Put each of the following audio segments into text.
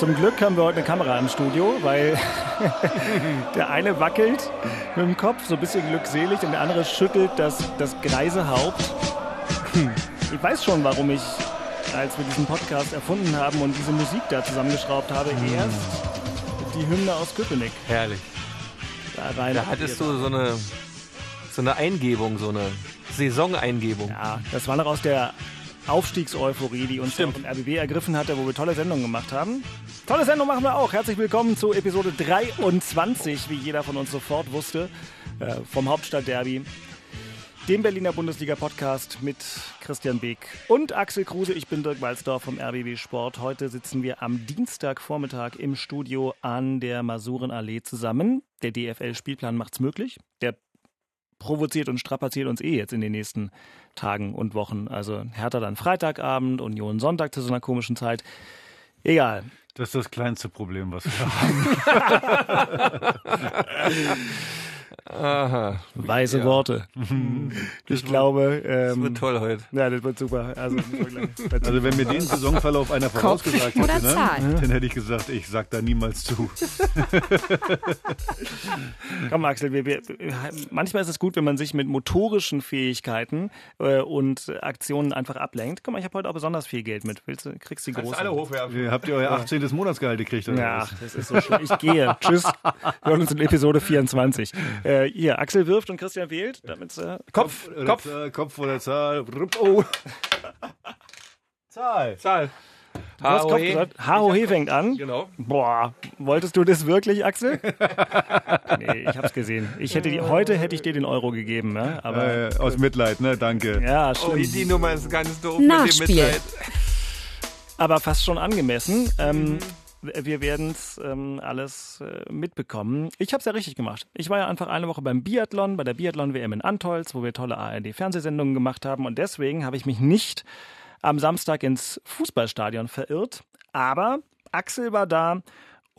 Zum Glück haben wir heute eine Kamera im Studio, weil der eine wackelt mit dem Kopf, so ein bisschen glückselig, und der andere schüttelt das, das greise Haupt. Ich weiß schon, warum ich, als wir diesen Podcast erfunden haben und diese Musik da zusammengeschraubt habe, erst die Hymne aus Köpenick Herrlich. da rein. Da hattest du so eine, so eine Eingebung, so eine Saisoneingebung. Ja, das war noch aus der Aufstiegseuphorie, die uns Stimmt. vom RBB ergriffen hatte, wo wir tolle Sendungen gemacht haben. Tolle Sendung machen wir auch. Herzlich willkommen zu Episode 23, wie jeder von uns sofort wusste, äh, vom Hauptstadtderby. Dem Berliner Bundesliga-Podcast mit Christian Beek und Axel Kruse. Ich bin Dirk Walzdorf vom RBB Sport. Heute sitzen wir am Dienstagvormittag im Studio an der Masurenallee zusammen. Der DFL-Spielplan macht's möglich. Der provoziert und strapaziert uns eh jetzt in den nächsten Tagen und Wochen. Also Hertha dann Freitagabend, Union Sonntag zu so einer komischen Zeit. Egal. Das ist das kleinste Problem, was wir haben. Aha. Weise Ja. Worte. Ich glaube, Das ähm, wird toll heute. ja, das wird super. Also, Also wenn mir den Saisonverlauf einer vorausgesagt hätte, ne, dann hätte ich gesagt, ich sag da niemals zu. Komm, Axel, wir, wir, manchmal ist es gut, wenn man sich mit motorischen Fähigkeiten äh, und Aktionen einfach ablenkt. Guck mal, ich habe heute auch besonders viel Geld mit. Willst du, kriegst die große. hochwerfen. Habt ihr euer 18. Monatsgehalt gekriegt? Oder Ja, was? das ist so schlimm. Ich gehe. Tschüss. Wir hören uns in Episode 24. Äh, hier, Axel wirft und Christian wählt. Damit, äh, Kopf, Oder Kopf, Zahl, Kopf oder Zahl. Oh. Zahl. Zahl. du hast Kopf gesagt. HOE fängt an. Genau. Boah, wolltest du das wirklich, Axel? nee, ich hab's gesehen. Ich hätte die, heute hätte ich dir den Euro gegeben, ne? aber Äh, aus Mitleid, ne? Danke. ja, Oh, stimmt. die Nummer ist ganz doof Nachspiel. mit dem Mitleid. aber fast schon angemessen. Ähm, wir werden es ähm, alles äh, mitbekommen. Ich habe es ja richtig gemacht. Ich war ja einfach eine Woche beim Biathlon, bei der Biathlon-WM in Antolz, wo wir tolle ARD-Fernsehsendungen gemacht haben. Und deswegen habe ich mich nicht am Samstag ins Fußballstadion verirrt. Aber Axel war da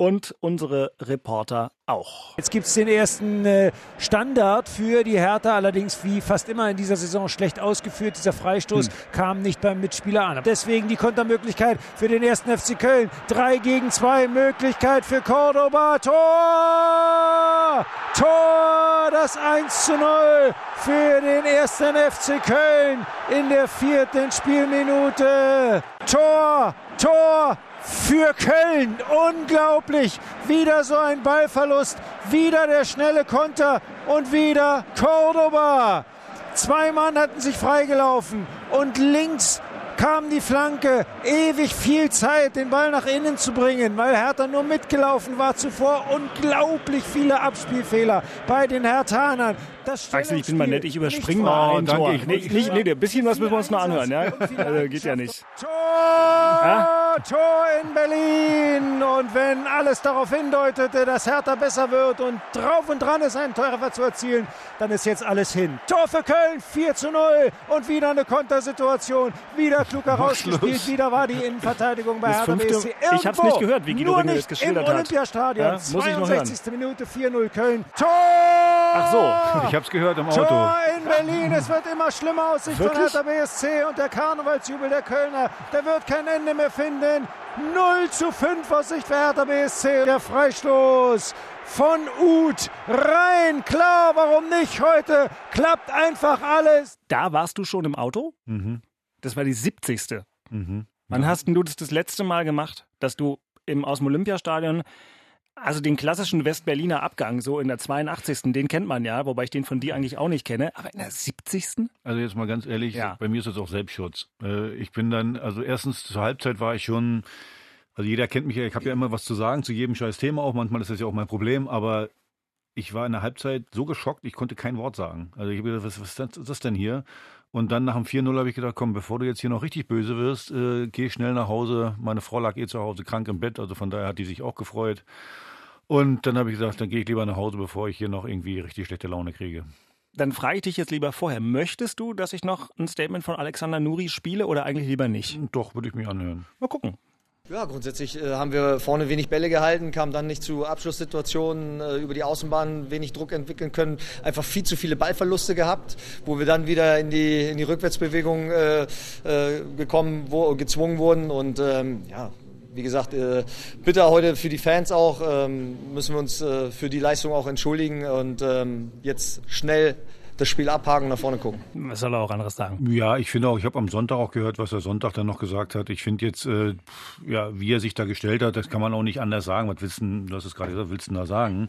und unsere Reporter auch. Jetzt gibt es den ersten äh, Standard für die Hertha, allerdings wie fast immer in dieser Saison schlecht ausgeführt. Dieser Freistoß kam nicht beim Mitspieler an. Deswegen die Kontermöglichkeit für den ersten FC Köln. 3 gegen 2 Möglichkeit für Cordoba. Tor! Tor! Das 1 zu 0 für den ersten FC Köln in der vierten Spielminute. Tor! Tor! Für Köln. Unglaublich. Wieder so ein Ballverlust. Wieder der schnelle Konter. Und wieder Cordoba. Zwei Mann hatten sich freigelaufen. Und links kam die Flanke. Ewig viel Zeit, den Ball nach innen zu bringen, weil Hertha nur mitgelaufen war zuvor. Unglaublich viele Abspielfehler bei den Herthanern. Das Axel, ich bin mal nett, ich überspringe mal Oh, ein danke, Tor. ich- Nee, nicht, nee, ein bisschen was müssen wir uns noch anhören, ja? Also, geht ja nicht. Tor! Tor in Berlin! Und wenn alles darauf hindeutete, dass Hertha besser wird und drauf und dran ist, einen Treffer zu erzielen, dann ist jetzt alles hin. Tor für Köln, 4 zu 0 und wieder eine Kontersituation. Wieder klug herausgespielt, wieder war die Innenverteidigung bei Das Hertha fünfte- BSC. ich hab's nicht gehört, wie Guido nur Ringel nicht das geschildert im hat. Olympiastadion. Ja, muss ich noch hören. 62. Minute, 4-0 Köln. Tor! Ach so. Ich hab's gehört im Auto. Tor in Berlin. Es wird immer schlimmer aus Sicht von Wirklich? Hertha BSC und der Karnevalsjubel der Kölner, der wird kein Ende mehr finden. 0 zu 5 aus Sicht für Hertha BSC. Der Freistoß von Uth rein. Klar, warum nicht heute? Klappt einfach alles. Da warst du schon im Auto? Mhm. Das war die 70. Mhm. Wann hast denn du das das letzte Mal gemacht, dass du im, aus dem Olympiastadion, also den klassischen Westberliner Abgang, so in der 82. Den kennt man ja, wobei ich den von dir eigentlich auch nicht kenne, aber in der 70. Also jetzt mal ganz ehrlich, Ja. bei mir ist das auch Selbstschutz. Äh, Ich bin dann, also erstens zur Halbzeit war ich schon, also jeder kennt mich ja, ich habe ja immer was zu sagen zu jedem scheiß Thema auch, manchmal ist das ja auch mein Problem, aber ich war in der Halbzeit so geschockt, ich konnte kein Wort sagen. Also ich habe gedacht, was, was ist das- das denn hier? Und dann nach dem 4-0 habe ich gedacht, komm, bevor du jetzt hier noch richtig böse wirst, äh, geh schnell nach Hause. Meine Frau lag eh zu Hause krank im Bett, also von daher hat die sich auch gefreut. Und dann habe ich gesagt, dann gehe ich lieber nach Hause, bevor ich hier noch irgendwie richtig schlechte Laune kriege. Dann frage ich dich jetzt lieber vorher, möchtest du, dass ich noch ein Statement von Alexander Nuri spiele oder eigentlich lieber nicht? Doch, würde ich mich anhören. Mal gucken. Ja, grundsätzlich äh, haben wir vorne wenig Bälle gehalten, kamen dann nicht zu Abschlusssituationen, äh, über die Außenbahn wenig Druck entwickeln können, einfach viel zu viele Ballverluste gehabt, wo wir dann wieder in die, in die Rückwärtsbewegung äh, äh, gekommen, wo, gezwungen wurden und ähm, ja, wie gesagt, äh, bitter heute für die Fans auch, ähm, müssen wir uns äh, für die Leistung auch entschuldigen und ähm, jetzt schnell das Spiel abhaken und nach vorne gucken. Was soll er auch anderes sagen? Ja, ich finde auch, ich habe am Sonntag auch gehört, was er Sonntag dann noch gesagt hat. Ich finde jetzt, äh, ja, wie er sich da gestellt hat, das kann man auch nicht anders sagen. Was willst du, du hast es gerade gesagt, willst du da sagen?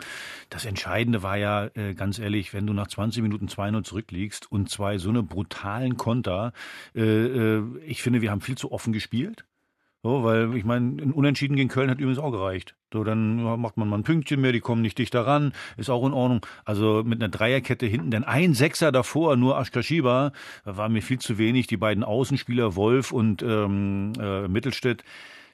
Das Entscheidende war ja, äh, ganz ehrlich, wenn du nach 20 Minuten 2-0 zurückliegst und zwei so eine brutalen Konter, äh, äh, ich finde, wir haben viel zu offen gespielt. So, weil ich meine, ein Unentschieden gegen Köln hat übrigens auch gereicht. So, dann macht man mal ein Pünktchen mehr, die kommen nicht dichter ran, ist auch in Ordnung. Also mit einer Dreierkette hinten, denn ein Sechser davor, nur Aschkaschiba, war mir viel zu wenig. Die beiden Außenspieler, Wolf und ähm, äh, Mittelstädt,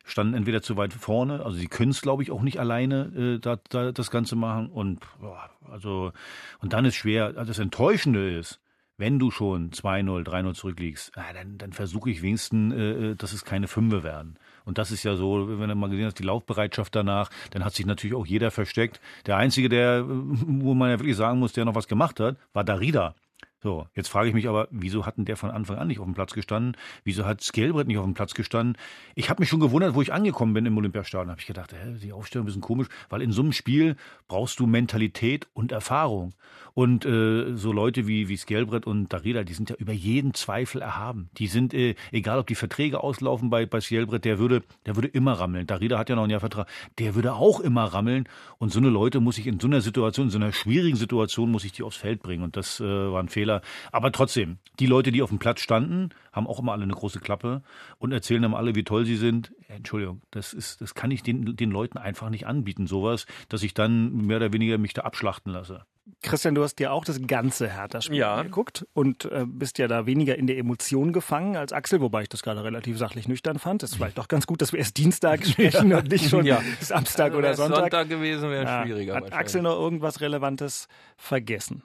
standen entweder zu weit vorne, also sie können es, glaube ich, auch nicht alleine äh, da, da das Ganze machen. Und boah, also und dann ist schwer, also das Enttäuschende ist, wenn du schon 2-0, 3-0 zurückliegst, ah, dann, dann versuche ich wenigstens, äh, dass es keine Fünfe werden. Und das ist ja so, wenn du mal gesehen hast, die Laufbereitschaft danach, dann hat sich natürlich auch jeder versteckt. Der Einzige, der, wo man ja wirklich sagen muss, der noch was gemacht hat, war Darida. So, jetzt frage ich mich aber, wieso hat denn der von Anfang an nicht auf dem Platz gestanden? Wieso hat Skelbrett nicht auf dem Platz gestanden? Ich habe mich schon gewundert, wo ich angekommen bin im Olympiastadion. habe ich gedacht, hä, die Aufstellung ist ein bisschen komisch, weil in so einem Spiel brauchst du Mentalität und Erfahrung. Und äh, so Leute wie, wie Skelbrett und Darida, die sind ja über jeden Zweifel erhaben. Die sind, äh, egal ob die Verträge auslaufen bei, bei Skelbrett, der würde, der würde immer rammeln. Darida hat ja noch einen Jahrvertrag, der würde auch immer rammeln. Und so eine Leute muss ich in so einer Situation, in so einer schwierigen Situation, muss ich die aufs Feld bringen. Und das äh, war ein Fehler. Aber trotzdem, die Leute, die auf dem Platz standen, haben auch immer alle eine große Klappe und erzählen dann alle, wie toll sie sind. Entschuldigung, das ist, das kann ich den, den Leuten einfach nicht anbieten, sowas, dass ich dann mehr oder weniger mich da abschlachten lasse. Christian, du hast dir auch das ganze Hertha-Spiel Ja. geguckt und äh, bist ja da weniger in der Emotion gefangen als Axel, wobei ich das gerade relativ sachlich nüchtern fand. Ist vielleicht doch ganz gut, dass wir erst Dienstag sprechen und nicht schon Ja. Samstag Also oder Sonntag. Sonntag gewesen, wäre Ja. schwieriger. Hat. Axel noch irgendwas Relevantes vergessen?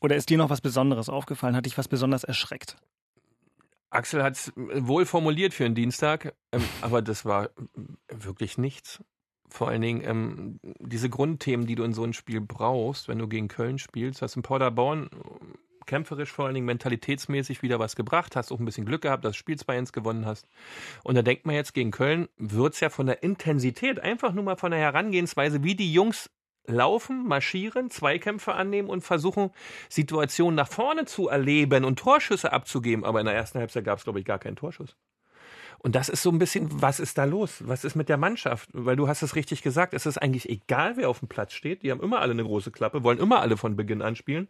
Oder ist dir noch was Besonderes aufgefallen? Hat dich was besonders erschreckt? Axel hat es wohl formuliert für einen Dienstag, ähm, aber das war äh, wirklich nichts. Vor allen Dingen ähm, diese Grundthemen, die du in so einem Spiel brauchst, wenn du gegen Köln spielst, hast in Paderborn äh, kämpferisch vor allen Dingen mentalitätsmäßig wieder was gebracht, hast auch ein bisschen Glück gehabt, dass du Spiel 2-1 gewonnen hast. Und da denkt man jetzt gegen Köln, wird's ja von der Intensität, einfach nur mal von der Herangehensweise, wie die Jungs laufen, marschieren, Zweikämpfe annehmen und versuchen, Situationen nach vorne zu erleben und Torschüsse abzugeben. Aber in der ersten Halbzeit gab es, glaube ich, gar keinen Torschuss. Und das ist so ein bisschen, was ist da los? Was ist mit der Mannschaft? Weil du hast es richtig gesagt, es ist eigentlich egal, wer auf dem Platz steht. Die haben immer alle eine große Klappe, wollen immer alle von Beginn an spielen.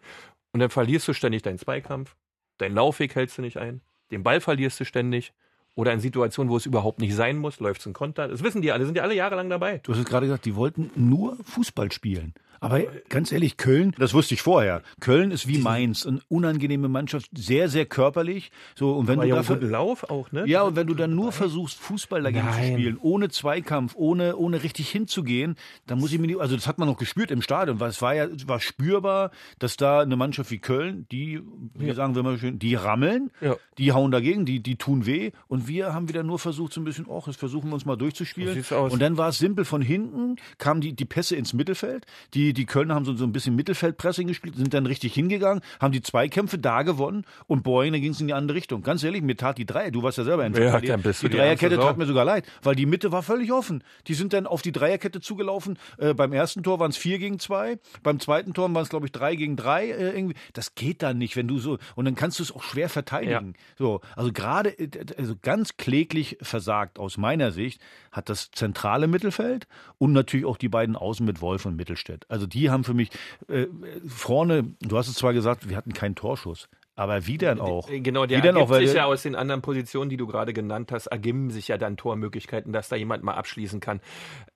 Und dann verlierst du ständig deinen Zweikampf, deinen Laufweg hältst du nicht ein, den Ball verlierst du ständig. Oder in Situationen, wo es überhaupt nicht sein muss, läuft es ein Konter. Das wissen die alle, sind ja alle jahrelang dabei. Du hast es gerade gesagt, die wollten nur Fußball spielen. Aber ganz ehrlich, Köln, das wusste ich vorher. Köln ist wie Mainz, eine unangenehme Mannschaft, sehr, sehr körperlich. So, und wenn Aber du ja, dafür, Lauf auch, ne? Ja, und wenn du dann nur versuchst, Fußball dagegen zu Nein. spielen, ohne Zweikampf, ohne, ohne richtig hinzugehen, dann muss ich mir nicht, also das hat man noch gespürt im Stadion, weil es war ja, es war spürbar, dass da eine Mannschaft wie Köln, die, wie sagen wir mal schön, die rammeln, Ja. die hauen dagegen, die, die tun weh und wir haben wieder nur versucht, so ein bisschen, ach, jetzt versuchen wir uns mal durchzuspielen. So aus. Und dann war es simpel von hinten, kamen die, die Pässe ins Mittelfeld, die, die Kölner haben so, so ein bisschen Mittelfeldpressing gespielt, sind dann richtig hingegangen, haben die Zweikämpfe da gewonnen und boing, dann ging es in die andere Richtung. Ganz ehrlich, mir tat die Dreier, du warst ja selber in Ja, die die Dreierkette tat mir sogar leid, weil die Mitte war völlig offen. Die sind dann auf die Dreierkette zugelaufen. Äh, beim ersten Tor waren es vier gegen zwei, beim zweiten Tor waren es, glaube ich, drei gegen drei. Äh, irgendwie. Das geht dann nicht, wenn du so, und dann kannst du es auch schwer verteidigen. So, also gerade, äh, also ganz kläglich versagt aus meiner Sicht hat das zentrale Mittelfeld und natürlich auch die beiden Außen mit Wolf und Mittelstädt. Also die haben für mich äh, vorne, du hast es zwar gesagt, wir hatten keinen Torschuss. Aber wie denn auch? Äh, Genau, der Wie ergibt auch, weil sich ja aus den anderen Positionen, die du gerade genannt hast, ergeben sich ja dann Tormöglichkeiten, dass da jemand mal abschließen kann.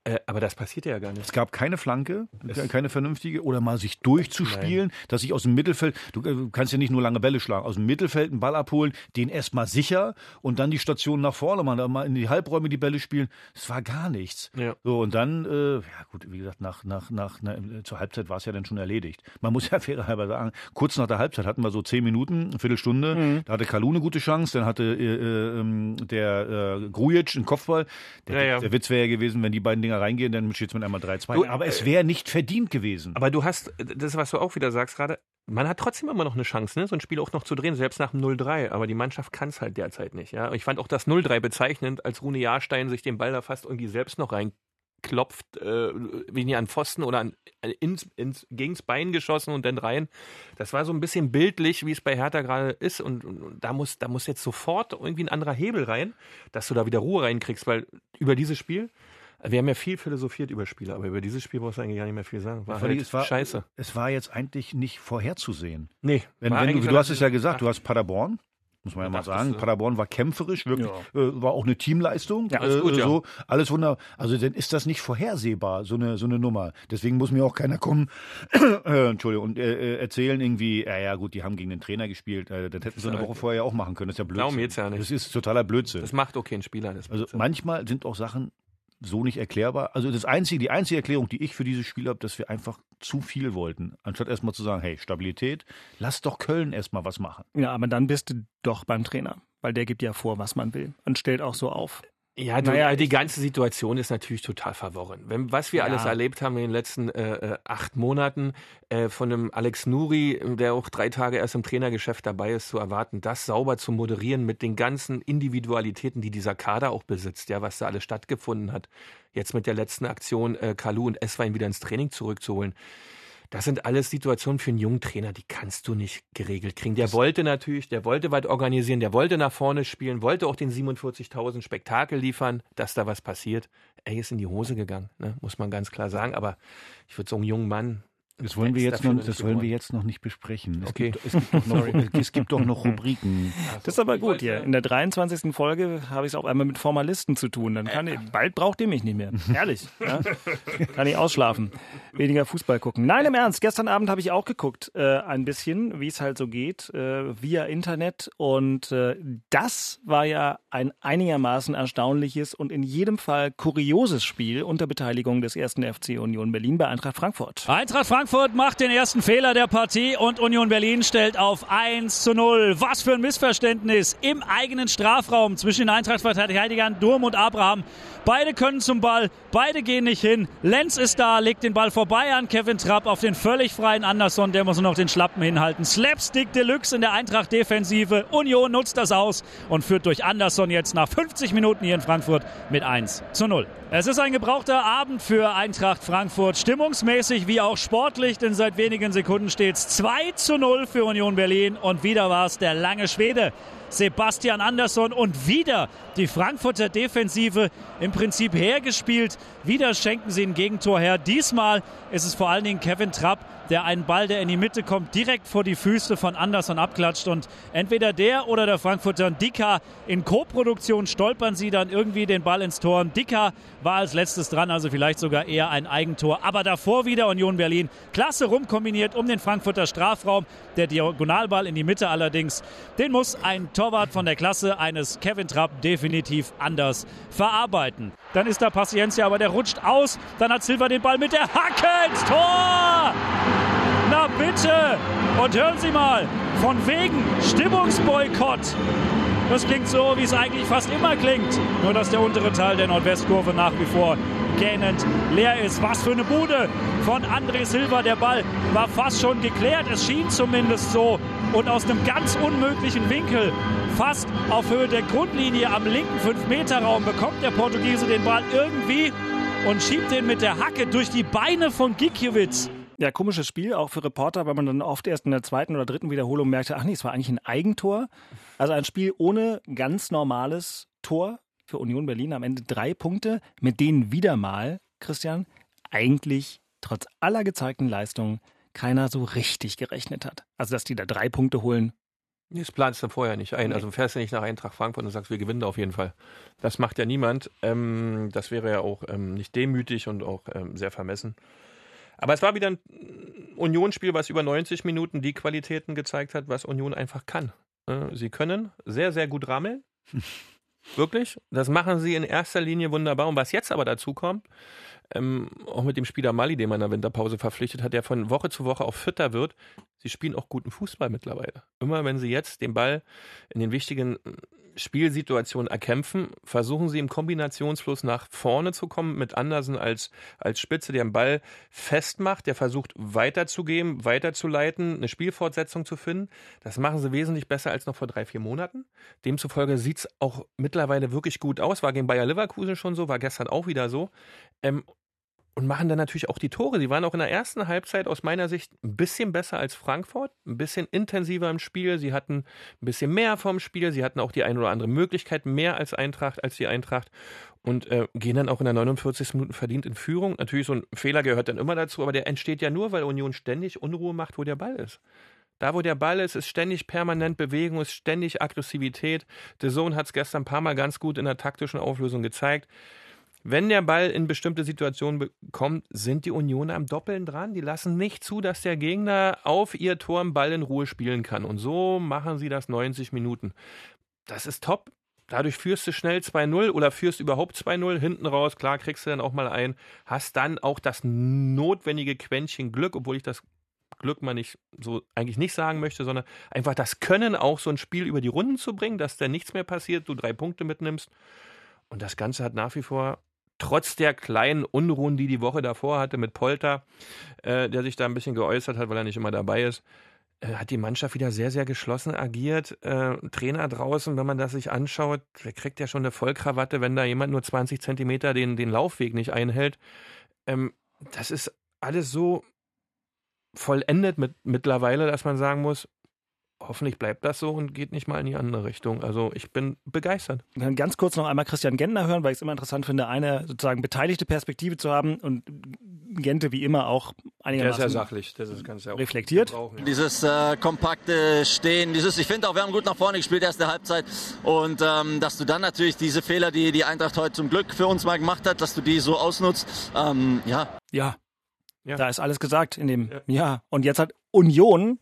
Äh, aber das passiert ja gar nicht. Es gab keine Flanke, keine vernünftige, oder mal sich durchzuspielen, dass ich aus dem Mittelfeld, du äh, kannst ja nicht nur lange Bälle schlagen, aus dem Mittelfeld einen Ball abholen, den erstmal sicher und dann die Station nach vorne, mal, mal in die Halbräume die Bälle spielen. Es war gar nichts. Ja. So, und dann, äh, ja gut, wie gesagt, nach, nach, nach, na, zur Halbzeit war es ja dann schon erledigt. Man muss ja fairerhalber sagen, kurz nach der Halbzeit hatten wir so zehn Minuten, eine Viertelstunde, da hatte Kalu eine gute Chance, dann hatte äh, äh, ähm, der äh, Grujic einen Kopfball. Der, Ja, ja. der Witz wäre ja gewesen, wenn die beiden Dinger reingehen, dann steht es mit einmal 3-2. Du, Aber es wäre nicht verdient gewesen. Aber du hast, das, was du auch wieder sagst gerade, man hat trotzdem immer noch eine Chance, ne? so ein Spiel auch noch zu drehen, selbst nach dem 0-3. Aber die Mannschaft kann es halt derzeit nicht. Ja? Ich fand auch das 0-3 bezeichnend, als Rune Jahrstein sich den Ball da fast irgendwie selbst noch reinklopft, äh, wie nie an Pfosten oder an, äh, ins, ins, gegens Bein geschossen und dann rein. Das war so ein bisschen bildlich, wie es bei Hertha gerade ist. Und, und, und da, muss, da muss jetzt sofort irgendwie ein anderer Hebel rein, dass du da wieder Ruhe reinkriegst, weil über dieses Spiel. Wir haben ja viel philosophiert über Spiele, aber über dieses Spiel brauchst du eigentlich gar nicht mehr viel sagen. War halt es war, scheiße. Es war jetzt eigentlich nicht vorherzusehen. Nee, Wenn, wenn du, du hast es ja gesagt, du hast Paderborn. Muss man ja mal sagen. du. Paderborn war kämpferisch, wirklich, äh, war auch eine Teamleistung. Ja, alles äh, gut, ja. so, alles wunder. Also dann ist das nicht vorhersehbar, so eine, so eine Nummer. Deswegen muss mir auch keiner kommen, äh, Entschuldigung, und äh, äh, erzählen irgendwie, ja, ja gut, die haben gegen den Trainer gespielt, äh, das hätten sie eine Woche vorher ja auch machen können. Das ist ja Blödsinn. Darum geht's ja nicht. Das ist totaler Blödsinn. Das macht okay ein Spieler. Das Also manchmal sind auch Sachen so nicht erklärbar. Also das einzige, die einzige Erklärung, die ich für dieses Spiel habe, dass wir einfach zu viel wollten. Anstatt erstmal zu sagen, hey, Stabilität, lass doch Köln erstmal was machen. Ja, aber dann bist du doch beim Trainer, weil der gibt ja vor, was man will und stellt auch so auf. Ja, du, naja, die ganze Situation ist natürlich total verworren. Wenn, was wir Ja. alles erlebt haben in den letzten äh, äh, acht Monaten, äh, von einem Alex Nuri, der auch drei Tage erst im Trainergeschäft dabei ist, zu erwarten, das sauber zu moderieren mit den ganzen Individualitäten, die dieser Kader auch besitzt, ja, was da alles stattgefunden hat. Jetzt mit der letzten Aktion, äh, Kalu und Esswein wieder ins Training zurückzuholen. Das sind alles Situationen für einen jungen Trainer, die kannst du nicht geregelt kriegen. Der wollte natürlich, der wollte was organisieren, der wollte nach vorne spielen, wollte auch den 47.000 Spektakel liefern, dass da was passiert. Er ist in die Hose gegangen, ne? muss man ganz klar sagen. Aber ich würde so einen jungen Mann. Das wollen wir jetzt noch, das wollen wir jetzt noch nicht besprechen. Es, Okay. gibt, es, gibt, doch noch, es gibt doch noch Rubriken. Das ist aber gut hier. In der 23. Folge habe ich es auch einmal mit Formalisten zu tun. Dann kann ich, bald braucht ihr mich nicht mehr. Ehrlich. Ja? Kann ich ausschlafen. Weniger Fußball gucken. Nein, im Ernst. Gestern Abend habe ich auch geguckt, äh, ein bisschen, wie es halt so geht, äh, via Internet. Und äh, das war ja ein einigermaßen erstaunliches und in jedem Fall kurioses Spiel unter Beteiligung des ersten FC Union Berlin bei Eintracht Frankfurt. Eintracht Frankfurt macht den ersten Fehler der Partie und Union Berlin stellt auf 1 zu 0. Was für ein Missverständnis im eigenen Strafraum zwischen den Eintracht-Verteidigern Durm und Abraham. Beide können zum Ball, beide gehen nicht hin. Lenz ist da, legt den Ball vorbei an Kevin Trapp auf den völlig freien Anderson. Der muss nur noch den Schlappen hinhalten. Slapstick Deluxe in der Eintracht-Defensive. Union nutzt das aus und führt durch Anderson jetzt nach 50 Minuten hier in Frankfurt mit 1 zu 0. Es ist ein gebrauchter Abend für Eintracht Frankfurt. Stimmungsmäßig wie auch sportlich, denn seit wenigen Sekunden steht es 2 zu 0 für Union Berlin. Und wieder war es der lange Schwede. Sebastian Andersson und wieder die Frankfurter Defensive im Prinzip hergespielt. Wieder schenken sie ein Gegentor her. Diesmal ist es vor allen Dingen Kevin Trapp, der einen Ball, der in die Mitte kommt, direkt vor die Füße von Andersson abklatscht. Und entweder der oder der Frankfurter Dicker in Co-Produktion stolpern sie dann irgendwie den Ball ins Tor. Dicker war als letztes dran, also vielleicht sogar eher ein Eigentor. Aber davor wieder Union Berlin. Klasse rumkombiniert um den Frankfurter Strafraum. Der Diagonalball in die Mitte allerdings, den muss ein Torwart von der Klasse eines Kevin Trapp definitiv anders verarbeiten. Dann ist da Paciencia, aber der rutscht aus. Dann hat Silva den Ball mit der Hacke ins Tor! Na bitte! Und hören Sie mal, von wegen Stimmungsboykott. Das klingt so, wie es eigentlich fast immer klingt. Nur, dass der untere Teil der Nordwestkurve nach wie vor gähnend leer ist. Was für eine Bude von André Silva. Der Ball war fast schon geklärt. Es schien zumindest so. Und aus einem ganz unmöglichen Winkel, fast auf Höhe der Grundlinie am linken 5-Meter-Raum, bekommt der Portugiese den Ball irgendwie und schiebt den mit der Hacke durch die Beine von Gikiewicz. Ja, komisches Spiel, auch für Reporter, weil man dann oft erst in der zweiten oder dritten Wiederholung merkte, ach nee, es war eigentlich ein Eigentor. Also ein Spiel ohne ganz normales Tor für Union Berlin. Am Ende drei Punkte, mit denen wieder mal, Christian, eigentlich trotz aller gezeigten Leistungen keiner so richtig gerechnet hat. Also, dass die da drei Punkte holen, Das planst du vorher nicht ein. Also fährst du nicht nach Eintracht Frankfurt und sagst, wir gewinnen da auf jeden Fall. Das macht ja niemand. Ähm, das wäre ja auch ähm, nicht demütig und auch ähm, sehr vermessen. Aber es war wieder ein Unionsspiel, was über 90 Minuten die Qualitäten gezeigt hat, was Union einfach kann. Äh, sie können sehr, sehr gut rammeln. Wirklich. Das machen sie in erster Linie wunderbar. Und was jetzt aber dazu kommt, ähm, auch mit dem Spieler Mali, den man in der Winterpause verpflichtet hat, der von Woche zu Woche auch fitter wird. Sie spielen auch guten Fußball mittlerweile. Immer wenn sie jetzt den Ball in den wichtigen Spielsituationen erkämpfen, versuchen sie im Kombinationsfluss nach vorne zu kommen mit Andersen als, als Spitze, der den Ball festmacht, der versucht weiterzugeben, weiterzuleiten, eine Spielfortsetzung zu finden. Das machen sie wesentlich besser als noch vor drei, vier Monaten. Demzufolge sieht es auch mittlerweile wirklich gut aus. War gegen Bayer Leverkusen schon so, war gestern auch wieder so. Ähm, und machen dann natürlich auch die Tore. Sie waren auch in der ersten Halbzeit aus meiner Sicht ein bisschen besser als Frankfurt, ein bisschen intensiver im Spiel. Sie hatten ein bisschen mehr vom Spiel. Sie hatten auch die eine oder andere Möglichkeit mehr als Eintracht, als die Eintracht und äh, gehen dann auch in der 49. Minute verdient in Führung. Natürlich so ein Fehler gehört dann immer dazu, aber der entsteht ja nur, weil Union ständig Unruhe macht, wo der Ball ist. Da, wo der Ball ist, ist ständig permanent Bewegung, ist ständig Aggressivität. Der Sohn hat es gestern ein paar Mal ganz gut in der taktischen Auflösung gezeigt. Wenn der Ball in bestimmte Situationen kommt, sind die Unioner am Doppeln dran. Die lassen nicht zu, dass der Gegner auf ihr Tor im Ball in Ruhe spielen kann. Und so machen sie das 90 Minuten. Das ist top. Dadurch führst du schnell 2-0 oder führst überhaupt 2-0 hinten raus. Klar, kriegst du dann auch mal ein. Hast dann auch das notwendige Quäntchen Glück, obwohl ich das Glück mal nicht so eigentlich nicht sagen möchte, sondern einfach das Können, auch so ein Spiel über die Runden zu bringen, dass da nichts mehr passiert, du drei Punkte mitnimmst. Und das Ganze hat nach wie vor trotz der kleinen Unruhen, die die Woche davor hatte mit Polter, äh, der sich da ein bisschen geäußert hat, weil er nicht immer dabei ist, äh, hat die Mannschaft wieder sehr, sehr geschlossen agiert. Äh, Trainer draußen, wenn man das sich anschaut, der kriegt ja schon eine Vollkrawatte, wenn da jemand nur 20 Zentimeter den, den Laufweg nicht einhält. Ähm, das ist alles so vollendet mit, mittlerweile, dass man sagen muss, hoffentlich bleibt das so und geht nicht mal in die andere Richtung. Also ich bin begeistert. Dann ganz kurz noch einmal Christian Gentner hören, weil ich es immer interessant finde, eine sozusagen beteiligte Perspektive zu haben und Gente wie immer auch einigermaßen der ist ja sachlich, das ist ganz ja reflektiert. Dieses äh, kompakte Stehen, dieses, ich finde auch, wir haben gut nach vorne gespielt, erste Halbzeit und ähm, dass du dann natürlich diese Fehler, die die Eintracht heute zum Glück für uns mal gemacht hat, dass du die so ausnutzt, ähm, ja. ja. Ja, da ist alles gesagt in dem, ja. ja. Und jetzt hat Union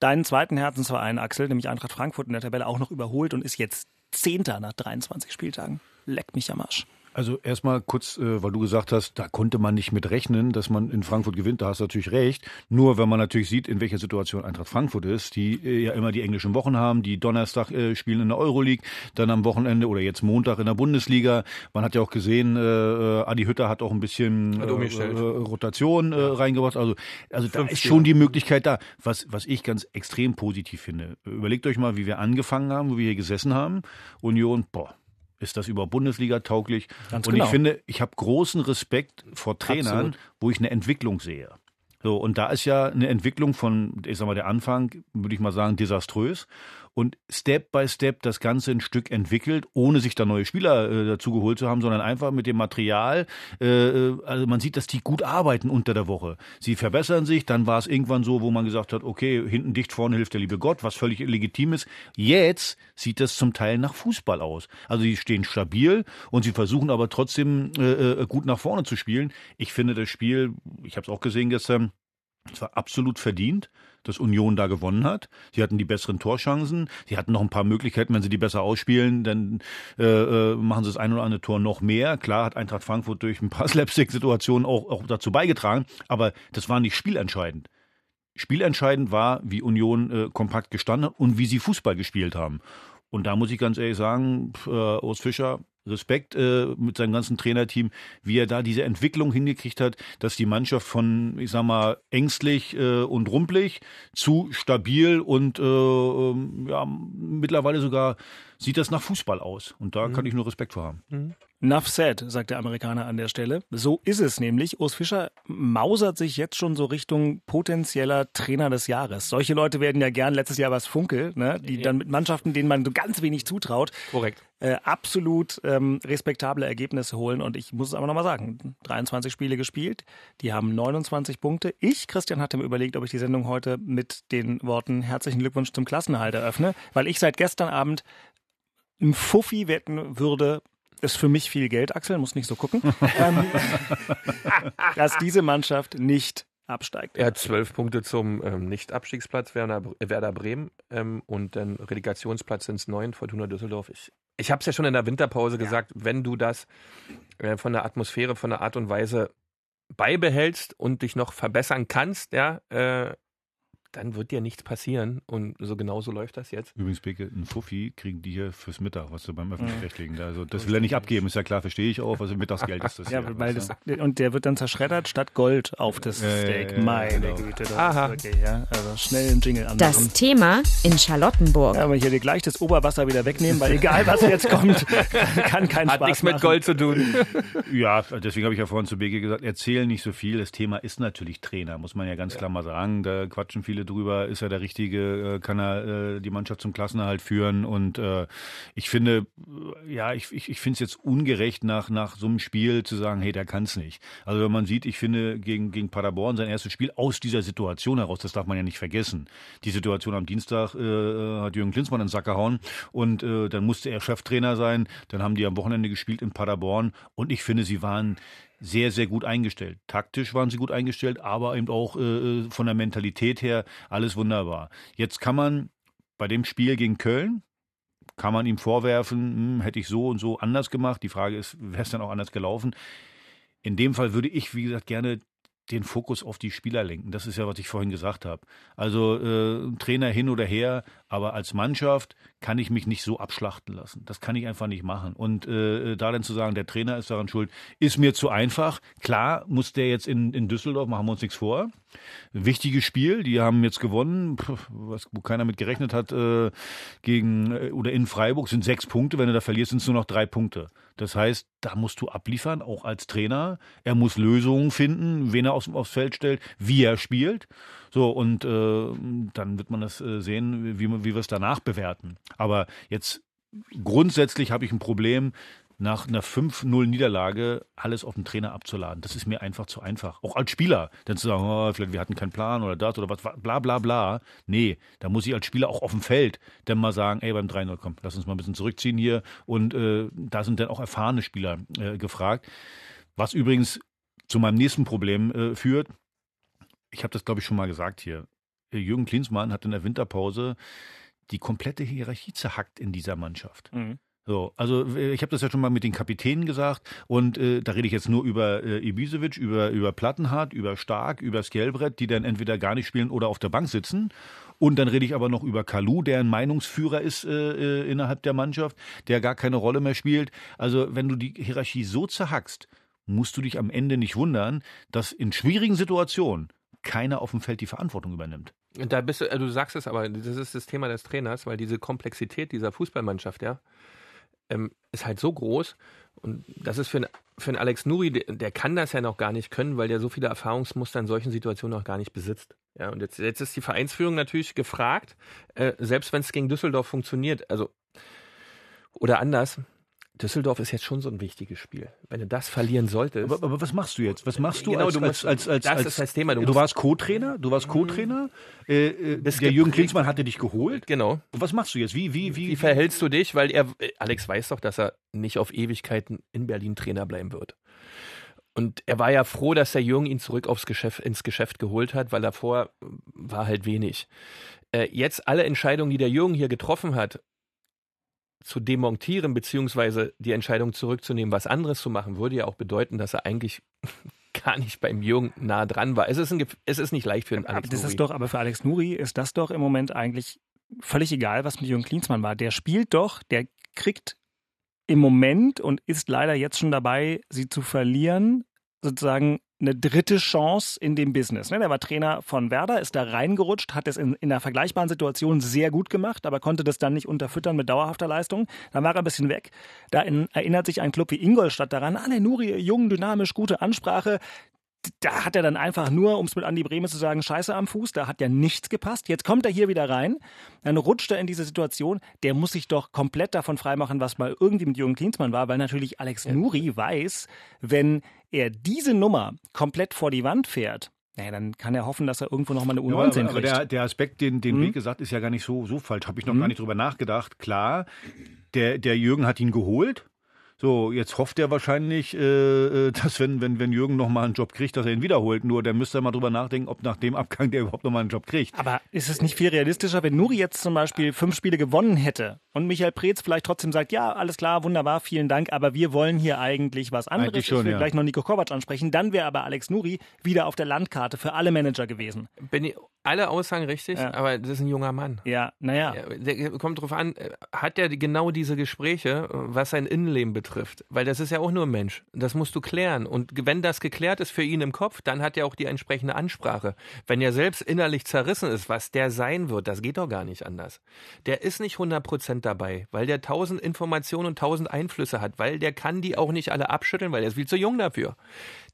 deinen zweiten Herzensverein, Axel, nämlich Eintracht Frankfurt in der Tabelle auch noch überholt und ist jetzt Zehnter nach 23 Spieltagen. Leck mich am Arsch. Also erstmal kurz, äh, weil du gesagt hast, da konnte man nicht mit rechnen, dass man in Frankfurt gewinnt, da hast du natürlich recht. Nur wenn man natürlich sieht, in welcher Situation Eintracht Frankfurt ist, die äh, ja immer die englischen Wochen haben, die Donnerstag äh, spielen in der Euroleague, dann am Wochenende oder jetzt Montag in der Bundesliga. Man hat ja auch gesehen, äh, Adi Hütter hat auch ein bisschen äh, Rotation äh, reingebracht. Also, also da ist schon die Möglichkeit da. Was, was ich ganz extrem positiv finde. Überlegt euch mal, wie wir angefangen haben, wo wir hier gesessen haben. Union, boah, ist das über Bundesliga tauglich? Ganz und genau. ich finde, ich habe großen Respekt vor Trainern, Absolut. wo ich eine Entwicklung sehe. So, und da ist ja eine Entwicklung von, ich sag mal, der Anfang, würde ich mal sagen, desaströs und Step by Step das Ganze ein Stück entwickelt, ohne sich da neue Spieler äh, dazu geholt zu haben, sondern einfach mit dem Material. Äh, äh, also man sieht, dass die gut arbeiten unter der Woche. Sie verbessern sich. Dann war es irgendwann so, wo man gesagt hat, okay, hinten dicht, vorne hilft der liebe Gott, was völlig legitim ist. Jetzt sieht das zum Teil nach Fußball aus. Also sie stehen stabil und sie versuchen aber trotzdem äh, äh gut nach vorne zu spielen. Ich finde das Spiel, ich habe es auch gesehen gestern, es war absolut verdient dass Union da gewonnen hat. Sie hatten die besseren Torchancen. Sie hatten noch ein paar Möglichkeiten, wenn sie die besser ausspielen, dann äh, äh machen sie das ein oder andere Tor noch mehr. Klar hat Eintracht Frankfurt durch ein paar Slapstick-Situationen auch, auch dazu beigetragen, aber das war nicht spielentscheidend. Spielentscheidend war, wie Union äh, kompakt gestanden hat und wie sie Fußball gespielt haben. Und da muss ich ganz ehrlich sagen, äh, Urs Fischer, Respekt äh, mit seinem ganzen Trainerteam, wie er da diese Entwicklung hingekriegt hat, dass die Mannschaft von, ich sag mal, ängstlich äh, und rumpelig zu stabil und äh, ähm, ja, mittlerweile sogar sieht das nach Fußball aus. Und da mhm. kann ich nur Respekt vor haben. Mhm. Enough said, sagt der Amerikaner an der Stelle. So ist es nämlich. Urs Fischer mausert sich jetzt schon so Richtung potenzieller Trainer des Jahres. Solche Leute werden ja gern, letztes Jahr was Funkel, ne? die dann mit Mannschaften, denen man so ganz wenig zutraut, Korrekt äh, absolut ähm, respektable Ergebnisse holen. Und ich muss es aber nochmal sagen, 23 Spiele gespielt, die haben 29 Punkte. Ich, Christian, hatte mir überlegt, ob ich die Sendung heute mit den Worten herzlichen Glückwunsch zum Klassenerhalt eröffne, weil ich seit gestern Abend ein Fuffi wetten würde, ist für mich viel Geld, Axel, muss nicht so gucken, ähm, dass diese Mannschaft nicht absteigt. Er hat zwölf Punkte zum ähm, Nicht-Abstiegsplatz Werder, Werder Bremen ähm, und dann Relegationsplatz sind es neun, Fortuna Düsseldorf. Ich, ich habe es ja schon in der Winterpause ja. gesagt, wenn du das äh, von der Atmosphäre, von der Art und Weise beibehältst und dich noch verbessern kannst, ja, äh, dann wird dir nichts passieren. Und so genau so läuft das jetzt. Übrigens, Beke, ein Fuffi kriegen die hier fürs Mittag, was du beim Öffentlich-Rechtlichen. Mhm. Also das will er nicht abgeben, ist ja klar, verstehe ich auch. Also Mittagsgeld ist das. ja, hier, weil das, und der wird dann zerschreddert statt Gold auf das Steak. Äh, Meine genau. Güte. Das Aha. Wirklich, ja, also schnell einen Jingle an. Das Thema in Charlottenburg. Ja, aber ich hier gleich das Oberwasser wieder wegnehmen, weil egal was jetzt kommt, kann kein Hat Spaß nichts mit Gold zu tun. ja, deswegen habe ich ja vorhin zu Beke gesagt, erzählen nicht so viel. Das Thema ist natürlich Trainer, muss man ja ganz klar mal sagen. Da quatschen viele drüber. Ist er der Richtige, äh, kann er äh, die Mannschaft zum Klassenerhalt führen. Und äh, ich finde, ja, ich, ich, ich finde es jetzt ungerecht, nach, nach so einem Spiel zu sagen, hey, der kann es nicht. Also wenn man sieht, ich finde, gegen, gegen Paderborn sein erstes Spiel aus dieser Situation heraus, das darf man ja nicht vergessen. Die Situation am Dienstag äh, hat Jürgen Klinsmann in Sack gehauen und äh, dann musste er Cheftrainer sein. Dann haben die am Wochenende gespielt in Paderborn und ich finde, sie waren sehr, sehr gut eingestellt. Taktisch waren sie gut eingestellt, aber eben auch äh, äh, von der Mentalität her alles wunderbar. Jetzt kann man bei dem Spiel gegen Köln, kann man ihm vorwerfen, hm, hätte ich so und so anders gemacht. Die Frage ist, wäre es dann auch anders gelaufen? In dem Fall würde ich, wie gesagt, gerne den Fokus auf die Spieler lenken. Das ist ja, was ich vorhin gesagt habe. Also äh, Trainer hin oder her, aber als Mannschaft kann ich mich nicht so abschlachten lassen. Das kann ich einfach nicht machen. Und äh, da dann zu sagen, der Trainer ist daran schuld, ist mir zu einfach. Klar muss der jetzt in, in Düsseldorf, machen wir uns nichts vor. Wichtiges Spiel, die haben jetzt gewonnen, was, wo keiner mit gerechnet hat, äh, gegen äh, oder in Freiburg sind sechs Punkte. Wenn du da verlierst, sind es nur noch drei Punkte. Das heißt, da musst du abliefern, auch als Trainer. Er muss Lösungen finden, wen er aufs, aufs Feld stellt, wie er spielt. So, und äh, dann wird man das äh, sehen, wie, wie wir es danach bewerten. Aber jetzt grundsätzlich habe ich ein Problem, nach einer 5-0-Niederlage alles auf den Trainer abzuladen. Das ist mir einfach zu einfach. Auch als Spieler. Dann zu sagen, oh, vielleicht wir hatten keinen Plan oder das oder was, bla bla bla. Nee, da muss ich als Spieler auch auf dem Feld dann mal sagen, ey, beim 3-0, komm, lass uns mal ein bisschen zurückziehen hier. Und äh, da sind dann auch erfahrene Spieler äh, gefragt. Was übrigens zu meinem nächsten Problem äh, führt. Ich habe das, glaube ich, schon mal gesagt hier. Jürgen Klinsmann hat in der Winterpause die komplette Hierarchie zerhackt in dieser Mannschaft. Mhm. So, also äh, ich habe das ja schon mal mit den Kapitänen gesagt und äh, da rede ich jetzt nur über äh, Ibisevic, über, über Plattenhardt, über Stark, über Skelbrett, die dann entweder gar nicht spielen oder auf der Bank sitzen. Und dann rede ich aber noch über Kalu, der ein Meinungsführer ist äh, äh, innerhalb der Mannschaft, der gar keine Rolle mehr spielt. Also wenn du die Hierarchie so zerhackst, musst du dich am Ende nicht wundern, dass in schwierigen Situationen keiner auf dem Feld die Verantwortung übernimmt. Da bist du, äh, du sagst es aber, das ist das Thema des Trainers, weil diese Komplexität dieser Fußballmannschaft, ja, ähm, ist halt so groß. Und das ist für, einen, für einen Alex Nuri, der, kann das ja noch gar nicht können, weil der so viele Erfahrungsmuster in solchen Situationen noch gar nicht besitzt. Ja, und jetzt, jetzt ist die Vereinsführung natürlich gefragt, äh, selbst wenn es gegen Düsseldorf funktioniert, also oder anders, Düsseldorf ist jetzt schon so ein wichtiges Spiel. Wenn du das verlieren solltest. Aber, aber was machst du jetzt? Was machst du genau, als, du musst, als, als, Das als, ist das Thema. Du, du warst Co-Trainer, du warst Co-Trainer. Äh, äh, der Jürgen Klinsmann hatte dich geholt. Genau. Und was machst du jetzt? Wie, wie, wie, wie verhältst du dich? Weil er, Alex weiß doch, dass er nicht auf Ewigkeiten in Berlin Trainer bleiben wird. Und er war ja froh, dass der Jürgen ihn zurück aufs Geschäft, ins Geschäft geholt hat, weil davor war halt wenig. Äh, jetzt alle Entscheidungen, die der Jürgen hier getroffen hat, zu demontieren, beziehungsweise die Entscheidung zurückzunehmen, was anderes zu machen, würde ja auch bedeuten, dass er eigentlich gar nicht beim Jürgen nah dran war. Es ist, ein, es ist nicht leicht für einen Alex das Nuri. Ist doch, aber für Alex Nuri ist das doch im Moment eigentlich völlig egal, was mit Jürgen Klinsmann war. Der spielt doch, der kriegt im Moment und ist leider jetzt schon dabei, sie zu verlieren, sozusagen eine dritte Chance in dem Business. Ne? Der war Trainer von Werder, ist da reingerutscht, hat es in, in einer vergleichbaren Situation sehr gut gemacht, aber konnte das dann nicht unterfüttern mit dauerhafter Leistung. Dann war er ein bisschen weg. Da in, erinnert sich ein Club wie Ingolstadt daran, ah, der Nuri, jung, dynamisch, gute Ansprache. Da hat er dann einfach nur, um es mit Andi Brehme zu sagen, Scheiße am Fuß, da hat ja nichts gepasst. Jetzt kommt er hier wieder rein, dann rutscht er in diese Situation, der muss sich doch komplett davon freimachen, was mal irgendwie mit Jürgen Klinsmann war, weil natürlich Alex Nuri weiß, wenn er diese Nummer komplett vor die Wand fährt, naja, dann kann er hoffen, dass er irgendwo nochmal eine Ja, U19 aber, aber kriegt. der, der Aspekt, den, den Mhm. Weg gesagt, ist ja gar nicht so, so falsch. Habe ich noch Mhm. gar nicht drüber nachgedacht. Klar, der, der Jürgen hat ihn geholt. So, jetzt hofft er wahrscheinlich, äh, äh, dass wenn, wenn, wenn Jürgen nochmal einen Job kriegt, dass er ihn wiederholt. Nur, der müsste er mal drüber nachdenken, ob nach dem Abgang der überhaupt nochmal einen Job kriegt. Aber ist es nicht viel realistischer, wenn Nuri jetzt zum Beispiel fünf Spiele gewonnen hätte und Michael Preetz vielleicht trotzdem sagt, ja, alles klar, wunderbar, vielen Dank, aber wir wollen hier eigentlich was anderes. Eigentlich schon, ich will ja. gleich noch Nico Kovac ansprechen. Dann wäre aber Alex Nuri wieder auf der Landkarte für alle Manager gewesen. Bin ich, alle Aussagen richtig, Ja. aber das ist ein junger Mann. Ja, naja. Ja, der kommt drauf an, äh, hat er genau diese Gespräche, äh, was sein Innenleben betrifft? Weil das ist ja auch nur ein Mensch. Das musst du klären. Und wenn das geklärt ist für ihn im Kopf, dann hat er auch die entsprechende Ansprache. Wenn er selbst innerlich zerrissen ist, was der sein wird, das geht doch gar nicht anders. Der ist nicht 100% dabei, weil der tausend Informationen und tausend Einflüsse hat, weil der kann die auch nicht alle abschütteln, weil er ist viel zu jung dafür.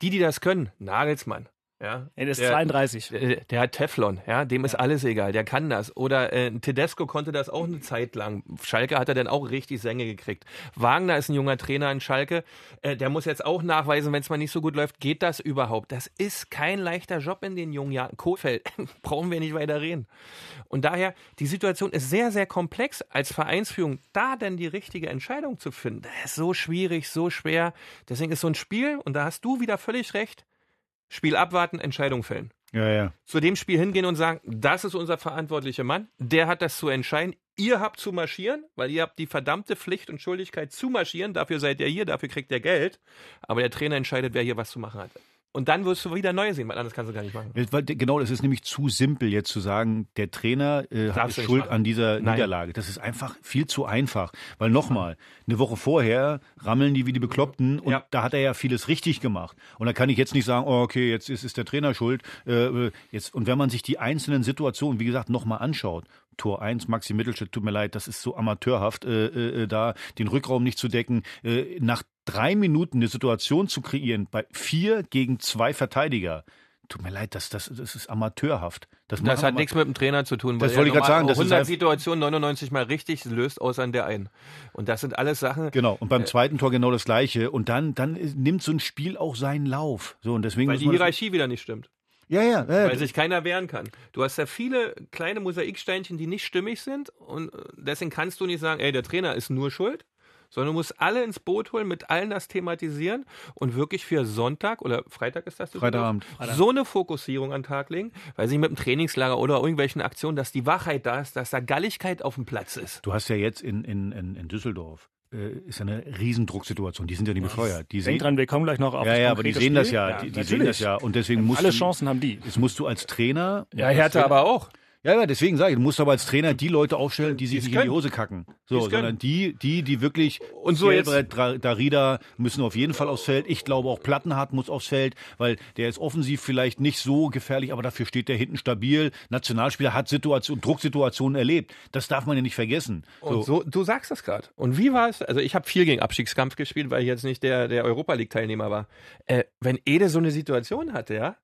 Die, die das können, Nagelsmann. Ja, Er ist der- 32. der, der hat Teflon, ja, dem ist alles egal, der kann das. Oder äh, Tedesco konnte das auch eine Zeit lang. Schalke hat er dann auch richtig Sänge gekriegt. Wagner ist ein junger Trainer in Schalke, äh, der muss jetzt auch nachweisen, wenn es mal nicht so gut läuft, geht das überhaupt? Das ist kein leichter Job in den jungen Jahren. Kohfeldt, brauchen wir nicht weiter reden. Und daher, die Situation ist sehr, sehr komplex als Vereinsführung. Da denn die richtige Entscheidung zu finden, das ist so schwierig, so schwer. Deswegen ist so ein Spiel, und da hast du wieder völlig recht, Spiel abwarten, Entscheidung fällen Ja, ja. zu dem Spiel hingehen und sagen, das ist unser verantwortlicher Mann, der hat das zu entscheiden. Ihr habt zu marschieren, weil ihr habt die verdammte Pflicht und Schuldigkeit zu marschieren. Dafür seid ihr hier, dafür kriegt ihr Geld. Aber der Trainer entscheidet, wer hier was zu machen hat. Und dann wirst du wieder neu sehen, weil anders kannst du gar nicht machen. Weil, genau, das ist nämlich zu simpel jetzt zu sagen, der Trainer äh, hat Schuld an dieser Nein. Niederlage. Das ist einfach viel zu einfach. Weil nochmal, eine Woche vorher rammeln die wie die Bekloppten und Ja. da hat er ja vieles richtig gemacht. Und da kann ich jetzt nicht sagen, oh, okay, jetzt ist, ist der Trainer schuld. Äh, äh, jetzt, und wenn man sich die einzelnen Situationen, wie gesagt, nochmal anschaut, Tor 1, Maxi Mittelstädt, tut mir leid, das ist so amateurhaft, äh, äh, äh, da den Rückraum nicht zu decken, äh, nach drei Minuten eine Situation zu kreieren bei vier gegen zwei Verteidiger. Tut mir leid, das, das, das ist amateurhaft. Das, Das hat nichts mit dem Trainer zu tun, weil Das wollte ich normal sagen, das ist 100 einfach- Situationen 99 mal richtig löst, außer an der einen. Und das sind alles Sachen, Genau, und beim Äh, zweiten Tor genau das Gleiche. Und dann, dann nimmt so ein Spiel auch seinen Lauf. So, und deswegen weil die Hierarchie wieder nicht stimmt. Ja, ja, ja. weil sich keiner wehren kann. Du hast ja viele kleine Mosaiksteinchen, die nicht stimmig sind und äh, deswegen kannst du nicht sagen, ey, der Trainer ist nur schuld, sondern du musst alle ins Boot holen, mit allen das thematisieren und wirklich für Sonntag oder Freitag ist das? Freitagabend. So eine Fokussierung an den Tag legen, weil sich mit dem Trainingslager oder irgendwelchen Aktionen, dass die Wachheit da ist, dass da Galligkeit auf dem Platz ist. Du hast ja jetzt in, in, in, in Düsseldorf äh, ist ja eine Riesendrucksituation. Die sind ja nicht bescheuert. Die Denk sehen, dran, wir kommen gleich noch auf ja, das ja, aber die sehen das Spiel. ja. die die sehen das ja. Und deswegen musst Alle du, Chancen haben die. Jetzt musst du als Trainer. Ja, Hertha aber auch. Ja, ja, deswegen sage ich, du musst aber als Trainer die Leute aufstellen, die sich nicht in die. Hose kacken. So, können. sondern die, die, die wirklich Und so jetzt- Darida müssen auf jeden Fall aufs Feld. Ich glaube auch Plattenhardt muss aufs Feld, weil der ist offensiv vielleicht nicht so gefährlich, aber dafür steht der hinten stabil. Nationalspieler hat Situation, Drucksituationen erlebt. Das darf man ja nicht vergessen. Und so, du sagst das gerade. Und wie war es? Also ich habe viel gegen Abstiegskampf gespielt, weil ich jetzt nicht der, der Europa League Teilnehmer war. Äh, wenn Ede so eine Situation hatte, ja,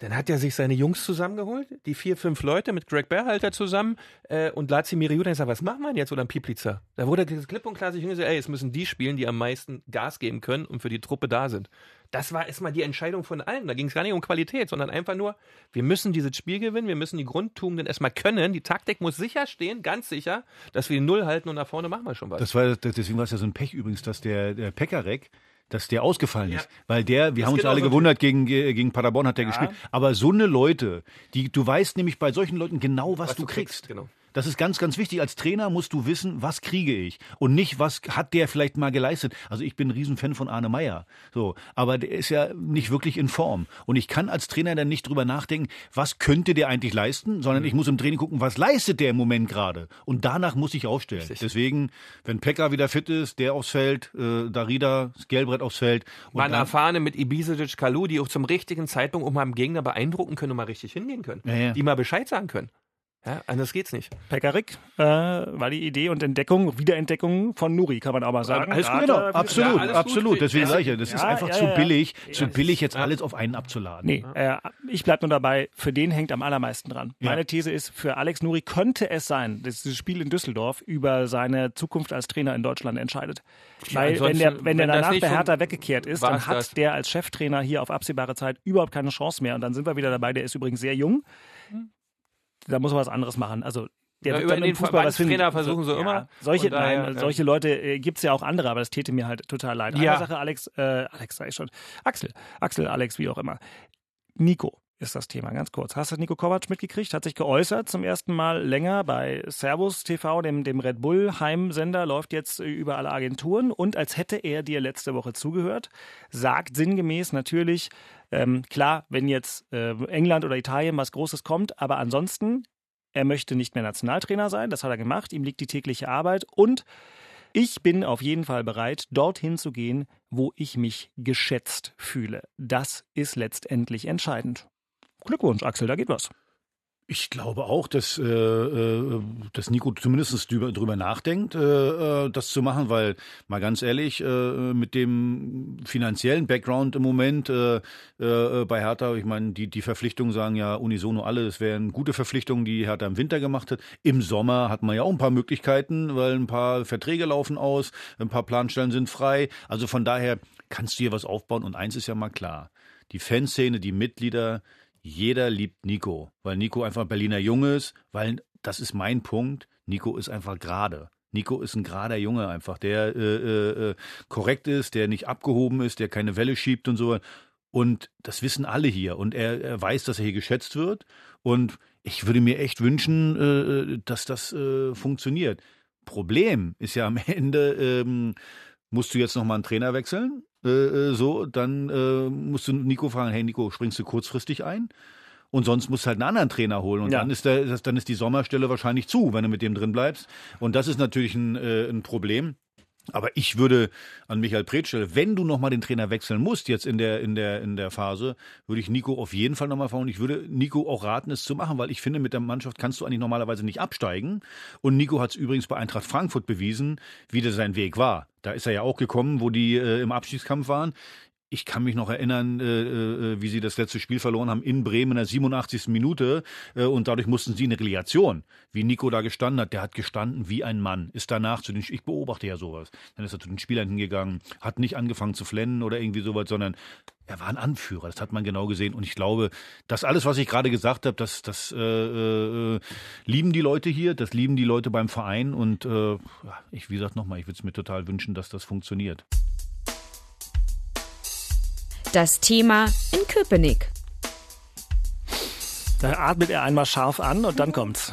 dann hat er sich seine Jungs zusammengeholt, die vier, fünf Leute mit Greg Berhalter zusammen äh, und Lazio Miriu, dann gesagt, was wir denn jetzt oder ein Piplitzer? Da wurde dieses klipp und klar sich hingesagt, ey, es müssen die spielen, die am meisten Gas geben können und für die Truppe da sind. Das war erstmal die Entscheidung von allen. Da ging es gar nicht um Qualität, sondern einfach nur, wir müssen dieses Spiel gewinnen, wir müssen die Grundtugenden erstmal können. Die Taktik muss sicher stehen, ganz sicher, dass wir die Null halten und nach vorne machen wir schon was. Das war, deswegen war es ja so ein Pech übrigens, dass der, der Pekarek, dass der ausgefallen Ja. ist. Weil der, wir Das haben uns alle gewundert, gegen, gegen Paderborn hat der gespielt. Aber so eine Leute, die, du weißt nämlich bei solchen Leuten genau, was, Was du du kriegst, kriegst. genau. Das ist ganz, ganz wichtig. Als Trainer musst du wissen, was kriege ich und nicht, was hat der vielleicht mal geleistet. Also ich bin ein Riesenfan von Arne Meyer. So, aber der ist ja nicht wirklich in Form. Und ich kann als Trainer dann nicht drüber nachdenken, was könnte der eigentlich leisten, sondern ich muss im Training gucken, was leistet der im Moment gerade. Und danach muss ich aufstellen. Richtig. Deswegen, wenn Pekka wieder fit ist, der aufs Feld, äh, Darida, das Gelbrett aufs Feld. Dann- erfahrene mit Ibisevic, Kalu, die auch zum richtigen Zeitpunkt auch mal im Gegner beeindrucken können und mal richtig hingehen können. Ja, ja. Die mal Bescheid sagen können. Ja, anders geht's nicht. Pekarik äh, war die Idee und Entdeckung, Wiederentdeckung von Nuri, kann man aber sagen. Alles gut, genau. Absolut, alles gut. absolut. Deswegen Ja, sage ich ja, das ist ja, einfach ja, zu ja. billig, zu billig jetzt alles auf einen abzuladen. Nee, äh, ich bleib nur dabei, für den hängt am allermeisten dran. Ja. Meine These ist, für Alex Nuri könnte es sein, dass dieses Spiel in Düsseldorf über seine Zukunft als Trainer in Deutschland entscheidet. Weil wenn der, wenn der wenn danach fun- Hertha weggekehrt ist, dann hat das. der als Cheftrainer hier auf absehbare Zeit überhaupt keine Chance mehr. Und dann sind wir wieder dabei, der ist übrigens sehr jung. Da muss man was anderes machen. Also der Ja, über den Fußball was finden. Verbandstrainer versuchen sie ja, immer. Solche, daher, nein, ja. solche Leute äh, gibt's ja auch andere, aber das täte mir halt total leid. Ja. Eine Sache, Alex, äh, Alex ich schon, Axel, Axel, Alex, wie auch immer. Nico ist das Thema, ganz kurz. Hast du Nico Kovac mitgekriegt? Hat sich geäußert zum ersten Mal länger bei Servus TV, dem, dem Red Bull Heimsender, läuft jetzt über alle Agenturen und als hätte er dir letzte Woche zugehört, sagt sinngemäß natürlich, ähm, klar, wenn jetzt äh, England oder Italien was Großes kommt, aber ansonsten, er möchte nicht mehr Nationaltrainer sein, das hat er gemacht, ihm liegt die tägliche Arbeit und ich bin auf jeden Fall bereit, dorthin zu gehen, wo ich mich geschätzt fühle. Das ist letztendlich entscheidend. Glückwunsch, Axel, da geht was. Ich glaube auch, dass, äh, äh, dass Nico zumindest drüber, nachdenkt, äh, äh, das zu machen, weil mal ganz ehrlich, äh, mit dem finanziellen Background im Moment äh, äh, bei Hertha, ich meine, die, die Verpflichtungen sagen ja unisono alle, es wären gute Verpflichtungen, die Hertha im Winter gemacht hat. Im Sommer hat man ja auch ein paar Möglichkeiten, weil ein paar Verträge laufen aus, ein paar Planstellen sind frei. Also von daher kannst du hier was aufbauen und eins ist ja mal klar. Die Fanszene, die Mitglieder, jeder liebt Nico, weil Nico einfach ein Berliner Junge ist, weil das ist mein Punkt. Nico ist einfach gerade. Nico ist ein gerader Junge einfach, der äh, äh, äh, korrekt ist, der nicht abgehoben ist, der keine Welle schiebt und so. Und das wissen alle hier. Und er, er weiß, dass er hier geschätzt wird. Und ich würde mir echt wünschen, äh, dass das äh, funktioniert. Problem ist ja am Ende, ähm, musst du jetzt nochmal einen Trainer wechseln? Äh, äh, so, dann äh, musst du Nico fragen, hey Nico, springst du kurzfristig ein? Und sonst musst du halt einen anderen Trainer holen. Und Ja. dann, ist der, das- dann ist die Sommerstelle wahrscheinlich zu, wenn du mit dem drin bleibst. Und das ist natürlich ein, äh, ein Problem. Aber ich würde an Michael Preetz stelle, wenn du nochmal den Trainer wechseln musst, jetzt in der, in der, in der Phase, würde ich Nico auf jeden Fall nochmal fragen. Und ich würde Nico auch raten, es zu machen, weil ich finde, mit der Mannschaft kannst du eigentlich normalerweise nicht absteigen. Und Nico hat es übrigens bei Eintracht Frankfurt bewiesen, wie das sein Weg war. Da ist er ja auch gekommen, wo die äh, im Abstiegskampf waren. Ich kann mich noch erinnern, äh, äh, wie sie das letzte Spiel verloren haben in Bremen in der 87. Minute äh, und dadurch mussten sie in eine Relegation. Wie Nico da gestanden hat, der hat gestanden wie ein Mann. Ist danach zu den, ich beobachte ja sowas. Dann ist er zu den Spielern hingegangen, hat nicht angefangen zu flennen oder irgendwie sowas, sondern er war ein Anführer. Das hat man genau gesehen. Und ich glaube, das alles, was ich gerade gesagt habe, das, das äh, äh, lieben die Leute hier, das lieben die Leute beim Verein. Und äh, ich, wie gesagt, nochmal, ich würde es mir total wünschen, dass das funktioniert. Das Thema in Köpenick. Da atmet er einmal scharf an und dann kommt's.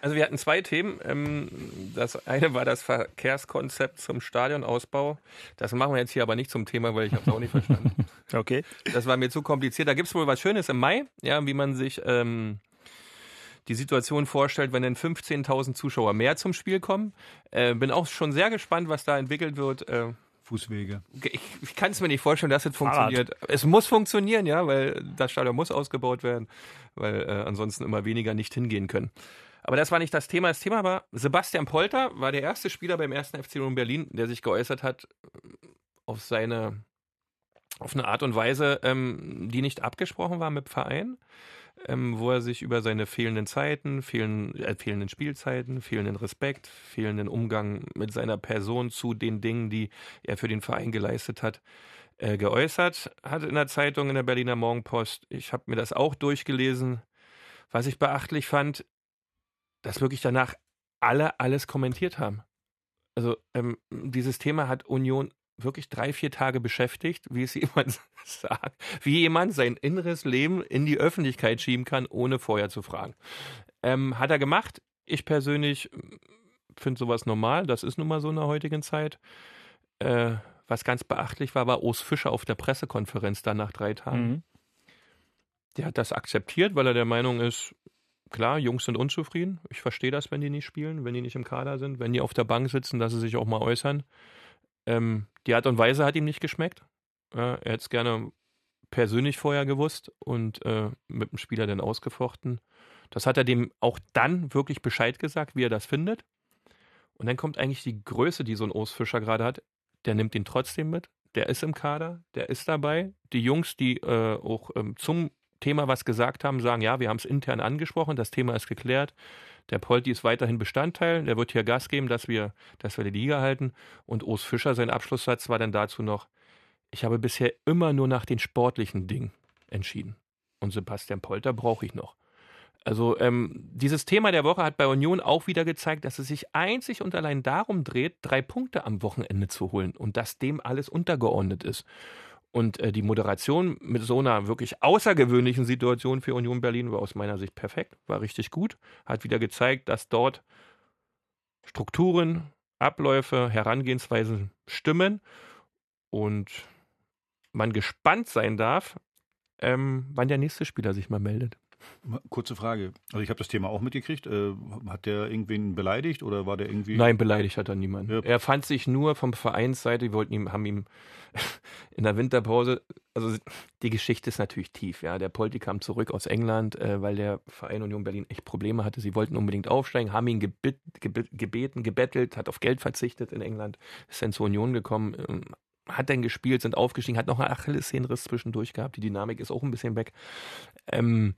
Also wir hatten zwei Themen. Ähm, Das eine war das Verkehrskonzept zum Stadionausbau. Das machen wir jetzt hier aber nicht zum Thema, weil ich habe es auch nicht verstanden. Okay. Das war mir zu kompliziert. Da gibt es wohl was Schönes im Mai, ja, wie man sich ähm, die Situation vorstellt, wenn dann 15.000 Zuschauer mehr zum Spiel kommen. Äh, bin auch schon sehr gespannt, was da entwickelt wird. Äh, Fußwege. ich ich kann es mir nicht vorstellen, dass es Fahrrad. funktioniert. Es muss funktionieren, ja, weil das Stadion muss ausgebaut werden, weil äh, ansonsten immer weniger nicht hingehen können. Aber das war nicht das Thema. Das Thema war, Sebastian Polter war der erste Spieler beim ersten FC Union Berlin, der sich geäußert hat äh, auf seine, auf eine Art und Weise, ähm, die nicht abgesprochen war mit dem Verein, ähm, wo er sich über seine fehlenden Zeiten, fehlen, äh, fehlenden Spielzeiten, fehlenden Respekt, fehlenden Umgang mit seiner Person zu den Dingen, die er für den Verein geleistet hat, äh, geäußert hat in der Zeitung, in der Berliner Morgenpost. Ich habe mir das auch durchgelesen. Was ich beachtlich fand, dass wirklich danach alle alles kommentiert haben. Also ähm, dieses Thema hat Union wirklich drei, vier Tage beschäftigt, wie es jemand sagt, wie jemand sein inneres Leben in die Öffentlichkeit schieben kann, ohne vorher zu fragen. Ähm, hat er gemacht. Ich persönlich finde sowas normal. Das ist nun mal so in der heutigen Zeit. Äh, was ganz beachtlich war, war Urs Fischer auf der Pressekonferenz dann nach drei Tagen. Mhm. Der hat das akzeptiert, weil er der Meinung ist, klar, Jungs sind unzufrieden. Ich verstehe das, wenn die nicht spielen, wenn die nicht im Kader sind, wenn die auf der Bank sitzen, dass sie sich auch mal äußern. Ähm, die Art und Weise hat ihm nicht geschmeckt. Ja, er hätte es gerne persönlich vorher gewusst und äh, mit dem Spieler dann ausgefochten. Das hat er dem auch dann wirklich Bescheid gesagt, wie er das findet. Und dann kommt eigentlich die Größe, die so ein Urs Fischer gerade hat. Der nimmt ihn trotzdem mit. Der ist im Kader, der ist dabei. Die Jungs, die äh, auch ähm, zum Thema was gesagt haben, sagen, ja, wir haben es intern angesprochen, das Thema ist geklärt. Der Polti ist weiterhin Bestandteil, der wird hier Gas geben, dass wir, dass wir die Liga halten. Und Urs Fischer, sein Abschlusssatz war dann dazu noch, ich habe bisher immer nur nach den sportlichen Dingen entschieden. Und Sebastian Polter brauche ich noch. Also ähm, dieses Thema der Woche hat bei Union auch wieder gezeigt, dass es sich einzig und allein darum dreht, drei Punkte am Wochenende zu holen und dass dem alles untergeordnet ist. Und äh, die Moderation mit so einer wirklich außergewöhnlichen Situation für Union Berlin war aus meiner Sicht perfekt, war richtig gut, hat wieder gezeigt, dass dort Strukturen, Abläufe, Herangehensweisen stimmen und man gespannt sein darf, ähm, wann der nächste Spieler sich mal meldet. Kurze Frage. Also ich habe das Thema auch mitgekriegt. Äh, hat der irgendwen beleidigt oder war der irgendwie? Nein, beleidigt hat er niemanden. Ja. Er fand sich nur vom Vereinsseite, wir wollten ihm, haben ihm in der Winterpause, also die Geschichte ist natürlich tief, ja. Der Polti kam zurück aus England, äh, weil der Verein Union Berlin echt Probleme hatte. Sie wollten unbedingt aufsteigen, haben ihn gebet, gebeten, gebettelt, hat auf Geld verzichtet in England, ist dann zur Union gekommen, ähm, hat dann gespielt, sind aufgestiegen, hat noch einen Achillessehnenriss zwischendurch gehabt. Die Dynamik ist auch ein bisschen weg. Ähm,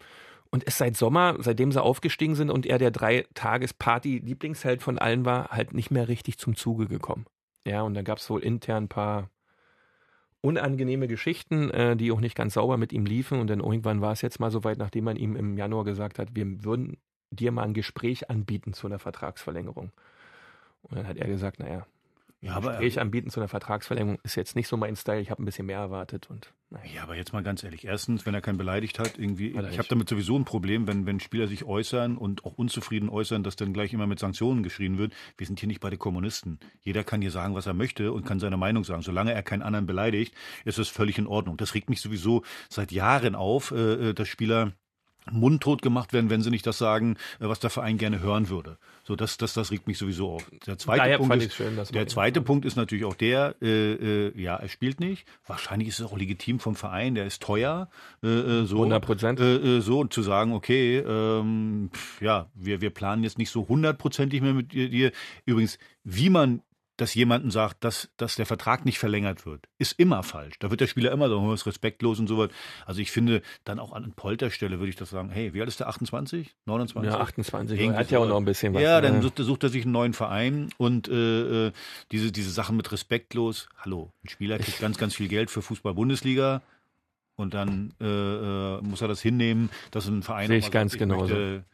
und ist seit Sommer, seitdem sie aufgestiegen sind und er der Drei-Tages-Party-Lieblingsheld von allen war, halt nicht mehr richtig zum Zuge gekommen. Ja, und da gab es wohl intern ein paar unangenehme Geschichten, äh, die auch nicht ganz sauber mit ihm liefen. Und dann irgendwann war es jetzt mal so weit, nachdem man ihm im Januar gesagt hat, wir würden dir mal ein Gespräch anbieten zu einer Vertragsverlängerung. Und dann hat er gesagt, naja, ja, aber, Gespräch anbieten zu einer Vertragsverlängerung ist jetzt nicht so mein Style. Ich habe ein bisschen mehr erwartet und. Naja. Ja, aber jetzt mal ganz ehrlich. Erstens, wenn er keinen beleidigt hat, irgendwie. Ich habe damit sowieso ein Problem, wenn, wenn Spieler sich äußern und auch unzufrieden äußern, dass dann gleich immer mit Sanktionen geschrien wird. Wir sind hier nicht bei den Kommunisten. Jeder kann hier sagen, was er möchte und kann seine Meinung sagen. Solange er keinen anderen beleidigt, ist das völlig in Ordnung. Das regt mich sowieso seit Jahren auf, äh, äh dass Spieler mundtot gemacht werden, wenn sie nicht das sagen, äh, was der Verein gerne hören würde. So, das, das, das regt mich sowieso auf. Der zweite, Daher Punkt, ist, schön, der zweite Punkt ist natürlich auch der, äh, äh, ja, er spielt nicht. Wahrscheinlich ist es auch legitim vom Verein, der ist teuer. Äh, äh so, 100 Prozent. Äh, so, und zu sagen, okay, ähm, ja, wir, wir planen jetzt nicht so hundertprozentig mehr mit dir. Übrigens, wie man dass jemanden sagt, dass, dass der Vertrag nicht verlängert wird, ist immer falsch. Da wird der Spieler immer sagen, oh, ist respektlos und so was. Also ich finde, dann auch an Polterstelle würde ich das sagen, hey, wie alt ist der? 28? 29? Ja, 28. Er hat ja auch noch ein bisschen was. Ja, dann ne? sucht, sucht, er sich einen neuen Verein und äh, äh, diese, diese Sachen mit respektlos. Hallo, ein Spieler kriegt ganz, ganz viel Geld für Fußball-Bundesliga und dann äh, äh, muss er das hinnehmen, dass ein Verein... Sehe ich ganz genauso. Möchte,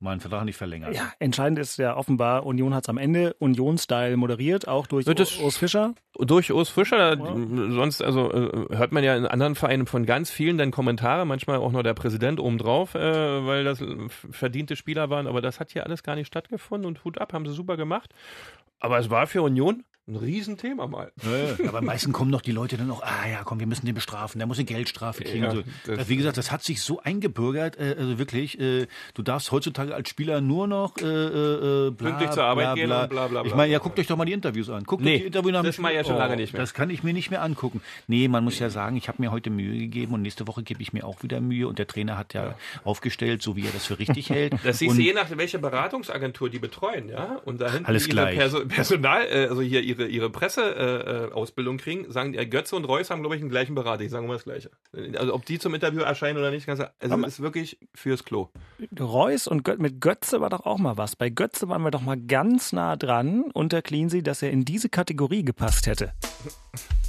meinen Vertrag nicht verlängert. Ja, entscheidend ist ja offenbar, Union hat es am Ende Union-Style moderiert, auch durch Urs Fischer. Durch Urs Fischer, ja. sonst also äh, hört man ja in anderen Vereinen von ganz vielen dann Kommentare, manchmal auch noch der Präsident obendrauf, äh, weil das verdiente Spieler waren, aber das hat hier alles gar nicht stattgefunden und Hut ab, haben sie super gemacht. Aber es war für Union ein Riesenthema mal. Ja, aber meistens kommen doch die Leute dann auch, ah ja, komm, wir müssen den bestrafen, der muss eine Geldstrafe kriegen. Ja, so. das, wie gesagt, das hat sich so eingebürgert, äh, also wirklich, äh, du darfst heutzutage als Spieler nur noch äh, äh, bla, pünktlich zur Arbeit bla, gehen bla. und bla bla bla. Ich meine, ja, guckt euch doch mal die Interviews an. Guckt nee, die Interviews an. Das mache ich ja schon lange nicht mehr. Das kann ich mir nicht mehr angucken. Nee, man muss ja sagen, ich habe mir heute Mühe gegeben und nächste Woche gebe ich mir auch wieder Mühe und der Trainer hat ja, ja. aufgestellt, so wie er das für richtig hält. Das siehst du je nach welcher Beratungsagentur die betreuen, ja? Und dahin Alles ihre Perso Personal, äh, also hier ihre, ihre Presse äh, äh, kriegen, sagen äh, Götze und Reus haben, glaube ich, den gleichen Berater. Ich sage immer das Gleiche. Also ob die zum Interview erscheinen oder nicht, ganz, also Aber ist wirklich fürs Klo. Reus und Gö mit Götze war doch auch mal was. Bei Götze waren wir doch mal ganz nah dran unter Cleansey, dass er in diese Kategorie gepasst hätte.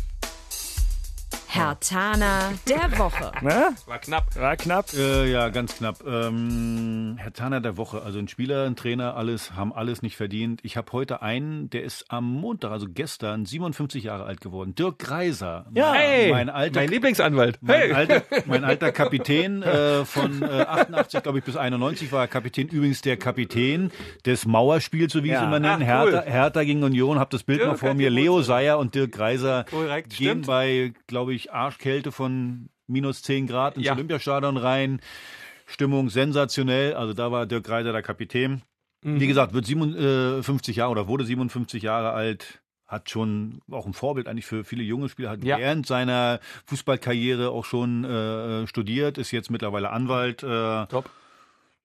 Herr Tana der Woche. Ne? War knapp. War knapp. Äh, ja, ganz knapp. Ähm, Herr Tana der Woche. Also ein Spieler, ein Trainer, alles, haben alles nicht verdient. Ich habe heute einen, der ist am Montag, also gestern, 57 Jahre alt geworden. Dirk Greiser. Ja, mein, hey, mein, alter, mein Lieblingsanwalt. Mein, hey. alter, mein alter Kapitän äh, von äh, 88, glaube ich, bis 91 war er Kapitän. Übrigens der Kapitän des Mauerspiels, so wie ja. sie immer nennen. Ach, cool. Hertha, Hertha gegen Union. Hab das Bild Dirk noch vor mir. Leo Seyer und Dirk Greiser Korrekt, gehen stimmt. bei, glaube ich, wirklich Arschkälte von minus 10 Grad ins ja. Olympiastadion rein. Stimmung sensationell. Also da war Dirk Reiser der Kapitän. Mhm. Wie gesagt, wird 57 Jahre oder wurde 57 Jahre alt. hat schon auch ein Vorbild eigentlich für viele junge Spieler, hat Ja. während seiner Fußballkarriere auch schon äh, studiert, ist jetzt mittlerweile Anwalt. Äh, Top.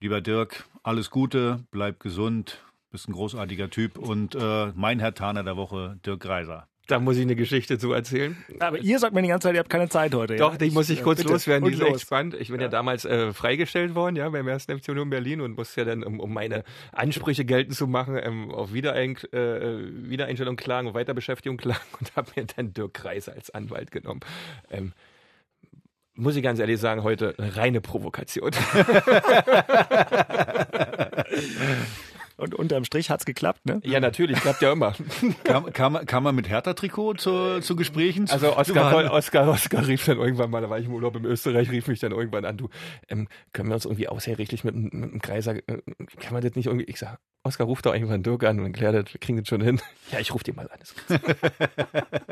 Lieber Dirk, alles Gute, bleib gesund, bist ein großartiger Typ und äh, mein Herr Taner der Woche, Dirk Reiser. Da muss ich eine Geschichte zu erzählen. Aber ihr sagt mir die ganze Zeit, ihr habt keine Zeit heute. Doch, ja? die muss ich Ja, kurz bitte. loswerden, die Und ist echt los. spannend. Ich bin ja, damals äh, freigestellt worden, ja, beim ersten FC Union Berlin und musste ja dann, um, um meine Ansprüche geltend zu machen, ähm, auf Wiederein, äh, Wiedereinstellung klagen, Weiterbeschäftigung klagen und habe mir dann Dirk Kreis als Anwalt genommen. Ähm, muss ich ganz ehrlich sagen, heute eine reine Provokation. Und unterm Strich hat's geklappt, ne? ja, natürlich, klappt ja immer. Kam, kam, man- kam man mit Hertha-Trikot zu, zu Gesprächen? Also Oskar, Oskar, Oskar rief dann irgendwann mal, da war ich im Urlaub in Österreich, rief mich dann irgendwann an, du, ähm, können wir uns irgendwie außergerichtlich mit, einem- mit einem Kreiser, äh, kann man das nicht irgendwie, ich sag, Oskar ruft doch irgendwann Dirk an und klärt das, wir kriegen das schon hin. Ja, ich ruf den mal an. Das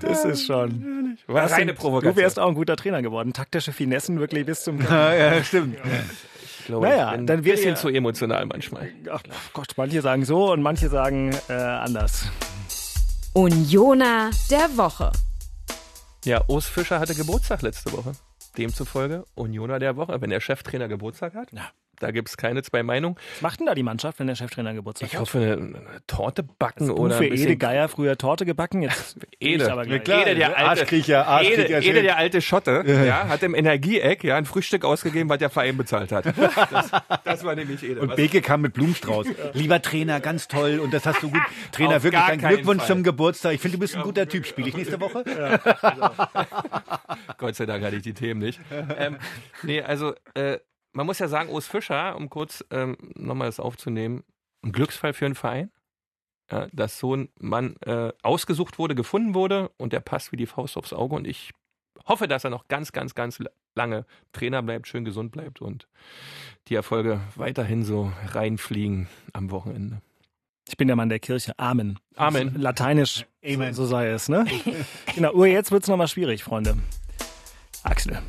Das ist schon. war Das reine Provokation. Du wärst auch ein guter Trainer geworden. Taktische Finessen wirklich bis zum. Ja, ja, stimmt. ich glaube, Naja, ich bin dann ein bisschen ja- zu emotional manchmal. Ach Gott, manche sagen so und manche sagen äh, anders. Unioner der Woche. Ja, Urs Fischer hatte Geburtstag letzte Woche. Demzufolge Unioner der Woche. Wenn der Cheftrainer Geburtstag hat, da gibt es keine zwei Meinungen. Was macht denn da die Mannschaft, wenn der Cheftrainer Geburtstag Ich hat? hoffe, eine, eine Torte backen Du oder für ein bisschen Ede Geier früher Torte gebacken? Jetzt Ede. Ich aber gleich. klar. Ede, der alte, Arschkriecher, Arschkriecher, Ede. Ede, der alte Schotte, ja, hat im Energieeck ja ein Frühstück ausgegeben, was der Verein bezahlt hat. Das, das war nämlich Ede. Und Was- Beke kam mit Blumenstrauß. Lieber Trainer, ganz toll. Und das hast du gut. Trainer, Auf wirklich ein Glückwunsch Fall. zum Geburtstag. Ich finde, du bist ein guter Typ. Spiele ich nächste Woche? Gott sei Dank hatte ich die Themen nicht. ähm, nee, also äh, man muss ja sagen, Urs Fischer, um kurz ähm, nochmal das aufzunehmen, ein Glücksfall für einen Verein. Ja, dass so ein Mann äh, ausgesucht wurde, gefunden wurde und der passt wie die Faust aufs Auge und ich hoffe, dass er noch ganz, ganz, ganz lange Trainer bleibt, schön gesund bleibt und die Erfolge weiterhin so reinfliegen am Wochenende. Ich bin der Mann der Kirche. Amen. Amen. Lateinisch. Amen. So, so sei es, ne? genau. Uhr, jetzt wird's nochmal schwierig, Freunde. Axel.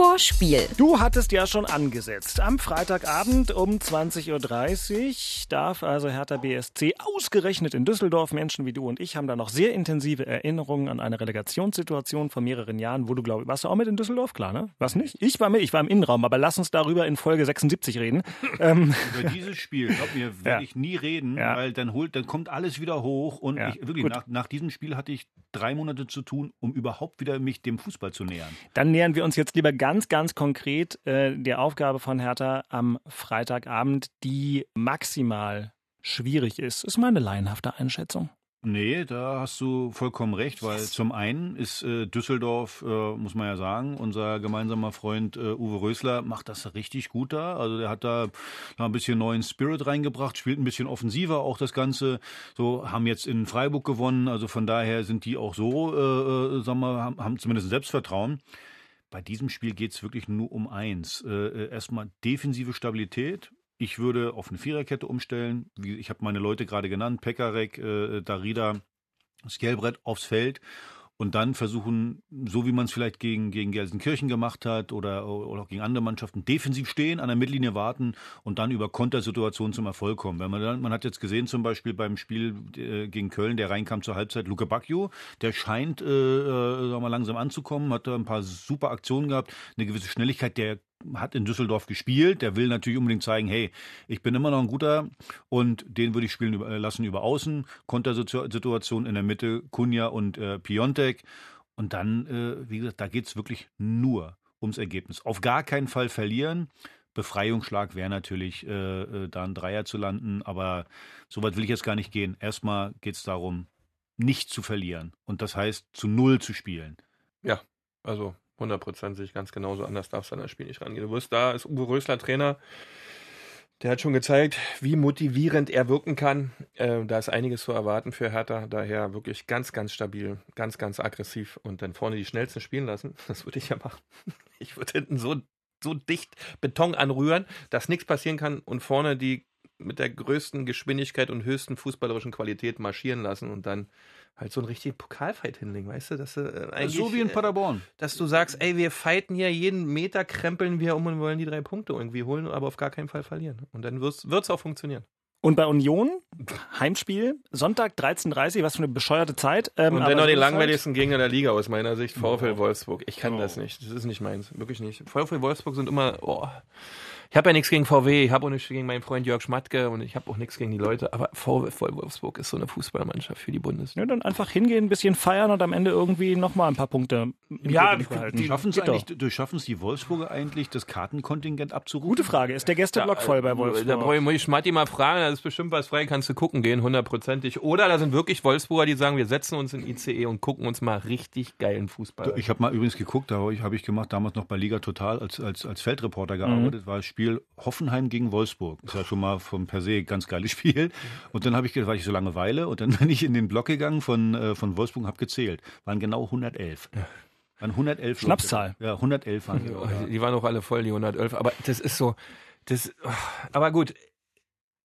Vorspiel. Du hattest ja schon angesetzt. Am Freitagabend um 20.30 Uhr darf also Hertha BSC ausgerechnet in Düsseldorf, Menschen wie du und ich haben da noch sehr intensive Erinnerungen an eine Relegationssituation von mehreren Jahren, wo du, glaube ich, warst du auch mit in Düsseldorf? Klar, ne? Was nicht? Ich war mit, ich war im Innenraum, aber lass uns darüber in Folge 76 reden. ähm, Über dieses Spiel, glaub mir, werde Ja. ich nie reden, Ja. weil dann holt, dann kommt alles wieder hoch und Ja, ich, wirklich, nach, nach diesem Spiel hatte ich drei Monate zu tun, um überhaupt wieder mich dem Fußball zu nähern. Dann nähern wir uns jetzt lieber ganz, ganz konkret äh, der Aufgabe von Hertha am Freitagabend, die maximal schwierig ist. Ist meine laienhafte Einschätzung. Nee, da hast du vollkommen recht, weil zum einen ist äh, Düsseldorf, äh, muss man ja sagen, unser gemeinsamer Freund äh, Uwe Rösler macht das richtig gut da. Also der hat da noch ein bisschen neuen Spirit reingebracht, spielt ein bisschen offensiver auch das Ganze. So haben jetzt in Freiburg gewonnen, also von daher sind die auch so, äh, äh, sagen wir, haben, haben zumindest Selbstvertrauen. Bei diesem Spiel geht es wirklich nur um eins. Äh, äh, erstmal defensive Stabilität. Ich würde auf eine Viererkette umstellen. Wie, ich habe meine Leute gerade genannt, Pekarek, äh, Darida, Skelbrett aufs Feld und dann versuchen, so wie man es vielleicht gegen, gegen Gelsenkirchen gemacht hat oder, oder auch gegen andere Mannschaften, defensiv stehen, an der Mittellinie warten und dann über Kontersituationen zum Erfolg kommen. Wenn man, dann, man hat jetzt gesehen, zum Beispiel beim Spiel äh, gegen Köln, der reinkam zur Halbzeit, Luke Bacchio, der scheint äh, äh, sagen wir, mal, langsam anzukommen, hat da ein paar super Aktionen gehabt, eine gewisse Schnelligkeit, der hat in Düsseldorf gespielt, der will natürlich unbedingt zeigen, hey, ich bin immer noch ein guter und den würde ich spielen lassen über Außen, Kontersituation in der Mitte, Kunja und äh, Piontek und dann, äh, wie gesagt, da geht's wirklich nur ums Ergebnis. Auf gar keinen Fall verlieren. Befreiungsschlag wäre natürlich, äh, äh, da ein Dreier zu landen, aber so weit will ich jetzt gar nicht gehen. Erstmal geht's darum, nicht zu verlieren und das heißt, zu Null zu spielen. Ja, also 100% sehe ich ganz genauso. Anders darfst du an das Spiel nicht rangehen. Du wirst da, ist Uwe Rösler Trainer. Der hat schon gezeigt, wie motivierend er wirken kann. Äh, da ist einiges zu erwarten für Hertha. Daher wirklich ganz, ganz stabil, ganz, ganz aggressiv und dann vorne die schnellsten spielen lassen. Das würde ich ja machen. Ich würde hinten so, so dicht Beton anrühren, dass nichts passieren kann und vorne die mit der größten Geschwindigkeit und höchsten fußballerischen Qualität marschieren lassen und dann halt so einen richtigen Pokalfight hinlegen, weißt du? Dass du äh, eigentlich, so wie in äh, Paderborn. dass du sagst, ey, wir fighten hier jeden Meter, krempeln wir um und wollen die drei Punkte irgendwie holen, aber auf gar keinen Fall verlieren. Und dann wird es auch funktionieren. Und bei Union, Heimspiel, Sonntag 13.30 was für eine bescheuerte Zeit. Ähm, Und so die ist halt- langweiligsten Gegner der Liga aus meiner Sicht. VfL Wolfsburg. Ich kann das nicht. Das ist nicht meins. Wirklich nicht. VfL Wolfsburg sind immer. Oh. Ich habe ja nichts gegen VW, ich habe auch nichts gegen meinen Freund Jörg Schmatke und ich habe auch nichts gegen die Leute. Aber VfL Wolfsburg ist so eine Fußballmannschaft für die Bundesliga. Ja, dann einfach hingehen, ein bisschen feiern und am Ende irgendwie nochmal ein paar Punkte im Ja. Die schaffen es eigentlich, durchschaffen es die Wolfsburger eigentlich, das Kartenkontingent abzurufen? Gute Frage. Ist der Gästeblock voll bei Wolfsburg? Da brauche ich, muss ich Schmatti mal fragen, da ist bestimmt was frei, kannst du gucken gehen, hundertprozentig. Oder da sind wirklich Wolfsburger, die sagen, wir setzen uns in ICE und gucken uns mal richtig geilen Fußball an. Ich habe mal übrigens geguckt, da habe ich, hab ich gemacht, damals noch bei Liga Total als, als, als Feldreporter gearbeitet, war das Spiel Hoffenheim gegen Wolfsburg. Ist ja schon mal vom per se ganz geiles Spiel. Und dann habe ich, gedacht, war ich so Langeweile und dann bin ich in den Block gegangen von, äh, von Wolfsburg und habe gezählt. Waren genau 111. Waren 111 Leute. Schnapszahl. Ja, 111 waren die. Die waren auch alle voll, die 111. Aber das ist so, das, aber gut.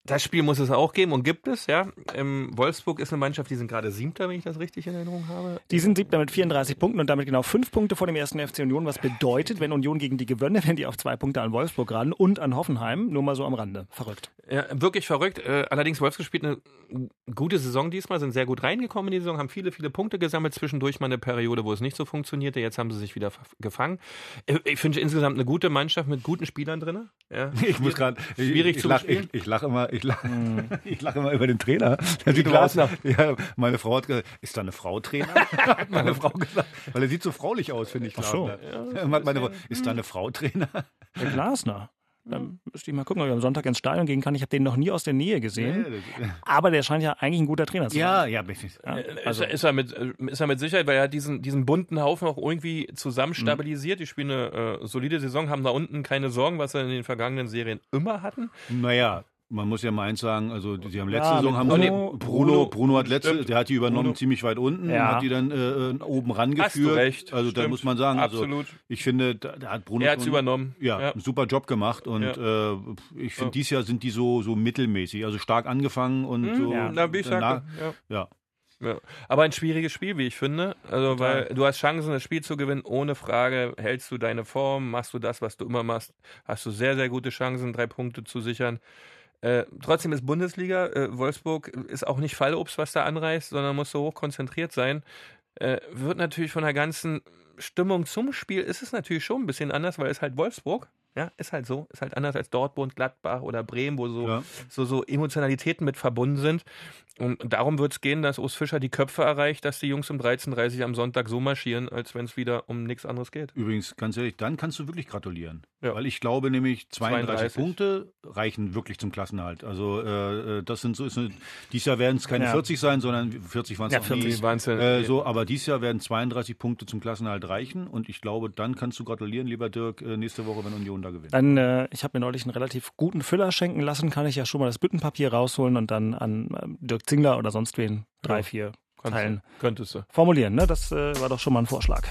Das Spiel muss es auch geben und gibt es, ja. Ähm, Wolfsburg ist eine Mannschaft, die sind gerade Siebter, wenn ich das richtig in Erinnerung habe. Die sind siebter mit 34 Punkten und damit genau fünf Punkte vor dem ersten FC Union, was bedeutet, wenn Union gegen die gewönne, wenn die auf zwei Punkte an Wolfsburg ran und an Hoffenheim. Nur mal so am Rande. Verrückt. Ja, wirklich verrückt. Äh, allerdings Wolfsburg spielt eine gute Saison diesmal, sind sehr gut reingekommen in die Saison, haben viele, viele Punkte gesammelt. Zwischendurch mal eine Periode, wo es nicht so funktionierte. Jetzt haben sie sich wieder gefangen. Äh, Ich finde insgesamt eine gute Mannschaft mit guten Spielern drin. Ja. Ich muss gerade Schwierig ich, zu ich lach, bespielen. ich, ich lache immer, ich lache, ich lache immer über den Trainer. Der sieht Glasner. ja, meine Frau hat gesagt, ist da eine Frau Trainer? hat meine Frau gesagt, weil er sieht so fraulich aus, finde ich. Ach so. Glasner. Ja, hat meine Frau, ist da eine Frau Trainer? Der Glasner. Dann müsste ich mal gucken, ob ich am Sonntag ins Stadion gehen kann. Ich habe den noch nie aus der Nähe gesehen. Aber der scheint ja eigentlich ein guter Trainer zu sein. Ja, ja. Ja, Also ist, er mit, äh, ist er mit Sicherheit, weil er hat diesen, diesen bunten Haufen auch irgendwie zusammen Mhm. stabilisiert. Die spielen eine äh, solide Saison, haben da unten keine Sorgen, was sie in den vergangenen Serien immer hatten. Naja, man muss ja mal eins sagen, also die haben letzte Ja, Saison haben Bruno- Bruno, Bruno, hat letzte, Stimmt. der hat die übernommen Bruno. ziemlich weit unten, Ja. hat die dann äh, äh, oben rangeführt. Recht, Also da stimmt. muss man sagen, also Absolut. ich finde, da, da hat Bruno Er hat's schon- übernommen. Ja, Ja. einen super Job gemacht und äh, ich finde, dieses Jahr sind die so so mittelmäßig, also stark angefangen und so. Hm, Ja, na, wie ich danach- ja. Ja. Aber ein schwieriges Spiel, wie ich finde. Also, weil du hast Chancen, das Spiel zu gewinnen, ohne Frage. Hältst du deine Form, machst du das, was du immer machst, hast du sehr, sehr gute Chancen, drei Punkte zu sichern. Äh, trotzdem ist Bundesliga, äh, Wolfsburg ist auch nicht Fallobst, was da anreißt, sondern muss so hoch konzentriert sein. Äh, wird natürlich von der ganzen Stimmung zum Spiel ist es natürlich schon ein bisschen anders, weil es halt Wolfsburg, ja, ist halt so, ist halt anders als Dortmund, Gladbach oder Bremen, wo so, Ja. so, so Emotionalitäten mit verbunden sind. Und darum wird es gehen, dass Urs Fischer die Köpfe erreicht, dass die Jungs um 13.30 Uhr am Sonntag so marschieren, als wenn es wieder um nichts anderes geht. Übrigens, ganz ehrlich, dann kannst du wirklich gratulieren. Ja. Weil ich glaube nämlich, 32, 32. Punkte reichen wirklich zum Klassenhalt. Also äh, äh, das sind so, ist eine, dieses Jahr werden es keine Ja. 40 sein, sondern 40 waren es Ja, auch 40 nie. waren's ja- Äh, so, aber dieses Jahr werden 32 Punkte zum Klassenhalt reichen und ich glaube, dann kannst du gratulieren, lieber Dirk, äh, nächste Woche, wenn Union da gewinnt. Dann, äh, ich habe mir neulich einen relativ guten Füller schenken lassen, kann ich ja schon mal das Büttenpapier rausholen und dann an äh, Dirk Zingler oder sonst wen drei, Ja. vier Kannst Teilen du, könntest du. formulieren. Ne? Das äh, war doch schon mal ein Vorschlag.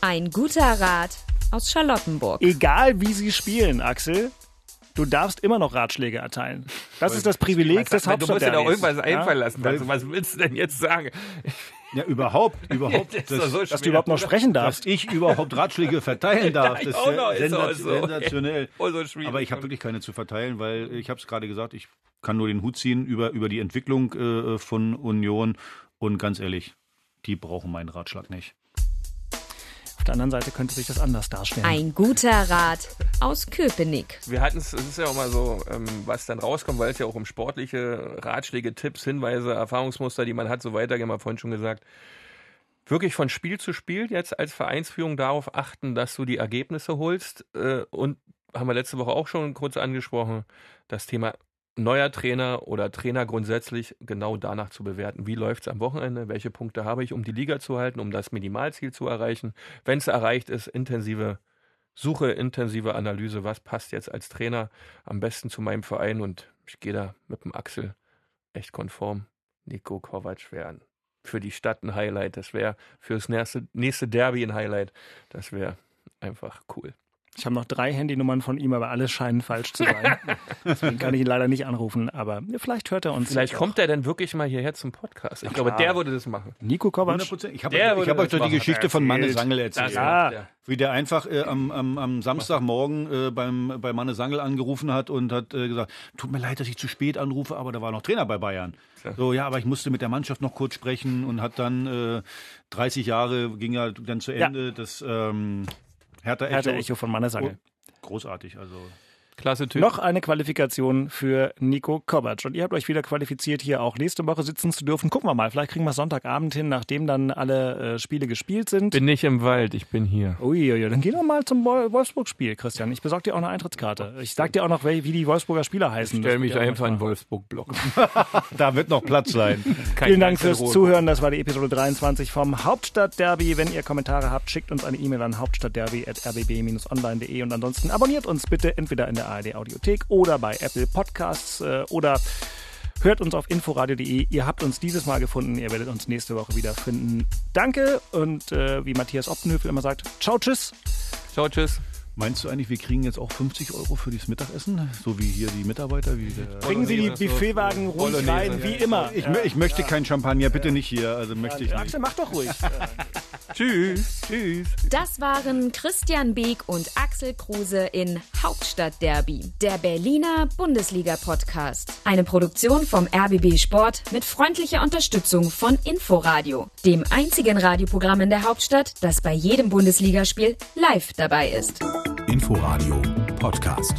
Ein guter Rat aus Charlottenburg. Egal wie sie spielen, Axel, du darfst immer noch Ratschläge erteilen. Das ist das Privileg des du musst dir doch Hauptstadtderbys. irgendwas einfallen lassen. Weil- dazu. was willst du denn jetzt sagen? Ja, überhaupt, überhaupt. Das doch so Dass du überhaupt noch sprechen dass darfst. ich überhaupt Ratschläge verteilen darf, das ist ja so. sensationell. Oh. Aber ich habe wirklich keine zu verteilen, weil ich habe es gerade gesagt, ich kann nur den Hut ziehen über, über die Entwicklung äh, von Union und ganz ehrlich, die brauchen meinen Ratschlag nicht. Auf der anderen Seite könnte sich das anders darstellen. Ein guter Rat aus Köpenick. Wir hatten es, es ist ja auch mal so, ähm, was dann rauskommt, weil es ja auch um sportliche Ratschläge, Tipps, Hinweise, Erfahrungsmuster, die man hat, so weiter, haben wir vorhin schon gesagt. Wirklich von Spiel zu Spiel jetzt als Vereinsführung darauf achten, dass du die Ergebnisse holst. Äh, und haben wir letzte Woche auch schon kurz angesprochen, das Thema neuer Trainer oder Trainer grundsätzlich genau danach zu bewerten. Wie läuft es am Wochenende? Welche Punkte habe ich, um die Liga zu halten, um das Minimalziel zu erreichen? Wenn es erreicht ist, intensive Suche, intensive Analyse, was passt jetzt als Trainer am besten zu meinem Verein und ich gehe da mit dem Axel echt konform. Nico Kovac wäre für die Stadt ein Highlight, das wäre für das nächste, nächste Derby ein Highlight, das wäre einfach cool. Ich habe noch drei Handynummern von ihm, aber alle scheinen falsch zu sein. Deswegen kann ich ihn leider nicht anrufen, aber vielleicht hört er uns. Vielleicht auch. kommt er dann wirklich mal hierher zum Podcast. Ich glaube, der würde das machen. Nico Kovac. 100%. Ich habe hab euch doch die machen. Geschichte von Manne Sangel erzählt. Ja. der. Wie der einfach äh, am, am, am Samstagmorgen äh, beim, bei Manne Sangel angerufen hat und hat äh, gesagt, tut mir leid, dass ich zu spät anrufe, aber da war noch Trainer bei Bayern. So, ja, aber ich musste mit der Mannschaft noch kurz sprechen und hat dann äh, 30 Jahre, ging ja dann zu Ja. Ende, das ähm, Hertha Echo. Hertha Echo von Mannesangel. Großartig, also. Klasse Typ. Noch eine Qualifikation für Nico Kovac. Und ihr habt euch wieder qualifiziert, hier auch nächste Woche sitzen zu dürfen. Gucken wir mal, vielleicht kriegen wir es Sonntagabend hin, nachdem dann alle äh, Spiele gespielt sind. bin nicht im Wald, ich bin hier. Uiuiui, dann gehen wir mal zum Wol- Wolfsburg-Spiel, Christian. Ich besorge dir auch eine Eintrittskarte. Ich sag dir auch noch, wie die Wolfsburger Spieler heißen. Stell Das mich einfach in. Wolfsburg-Block. Da wird noch Platz sein. Vielen Dank fürs Zuhören. Das war die Episode 23 vom Hauptstadtderby. Wenn ihr Kommentare habt, schickt uns eine E-Mail an hauptstadtderby.rbb-online.de und ansonsten abonniert uns bitte entweder in der ARD Audiothek oder bei Apple Podcasts äh, oder hört uns auf inforadio.de. Ihr habt uns dieses Mal gefunden. Ihr werdet uns nächste Woche wieder finden. Danke und äh, wie Matthias Optenhöfel immer sagt, ciao, tschüss. Ciao, tschüss. Meinst du eigentlich, wir kriegen jetzt auch 50 Euro für dieses Mittagessen? So wie hier die Mitarbeiter? Wie der Bringen Sie die Buffetwagen ruhig rein, wie immer. ich, ich möchte kein Champagner, bitte nicht hier. Also möchte ich nicht. Axel, mach doch ruhig. Tschüss. Tschüss. Das waren Christian Beek und Axel Kruse in Hauptstadtderby, der Berliner Bundesliga-Podcast. Eine Produktion vom RBB Sport mit freundlicher Unterstützung von Inforadio, dem einzigen Radioprogramm in der Hauptstadt, das bei jedem Bundesligaspiel live dabei ist. Inforadio Podcast.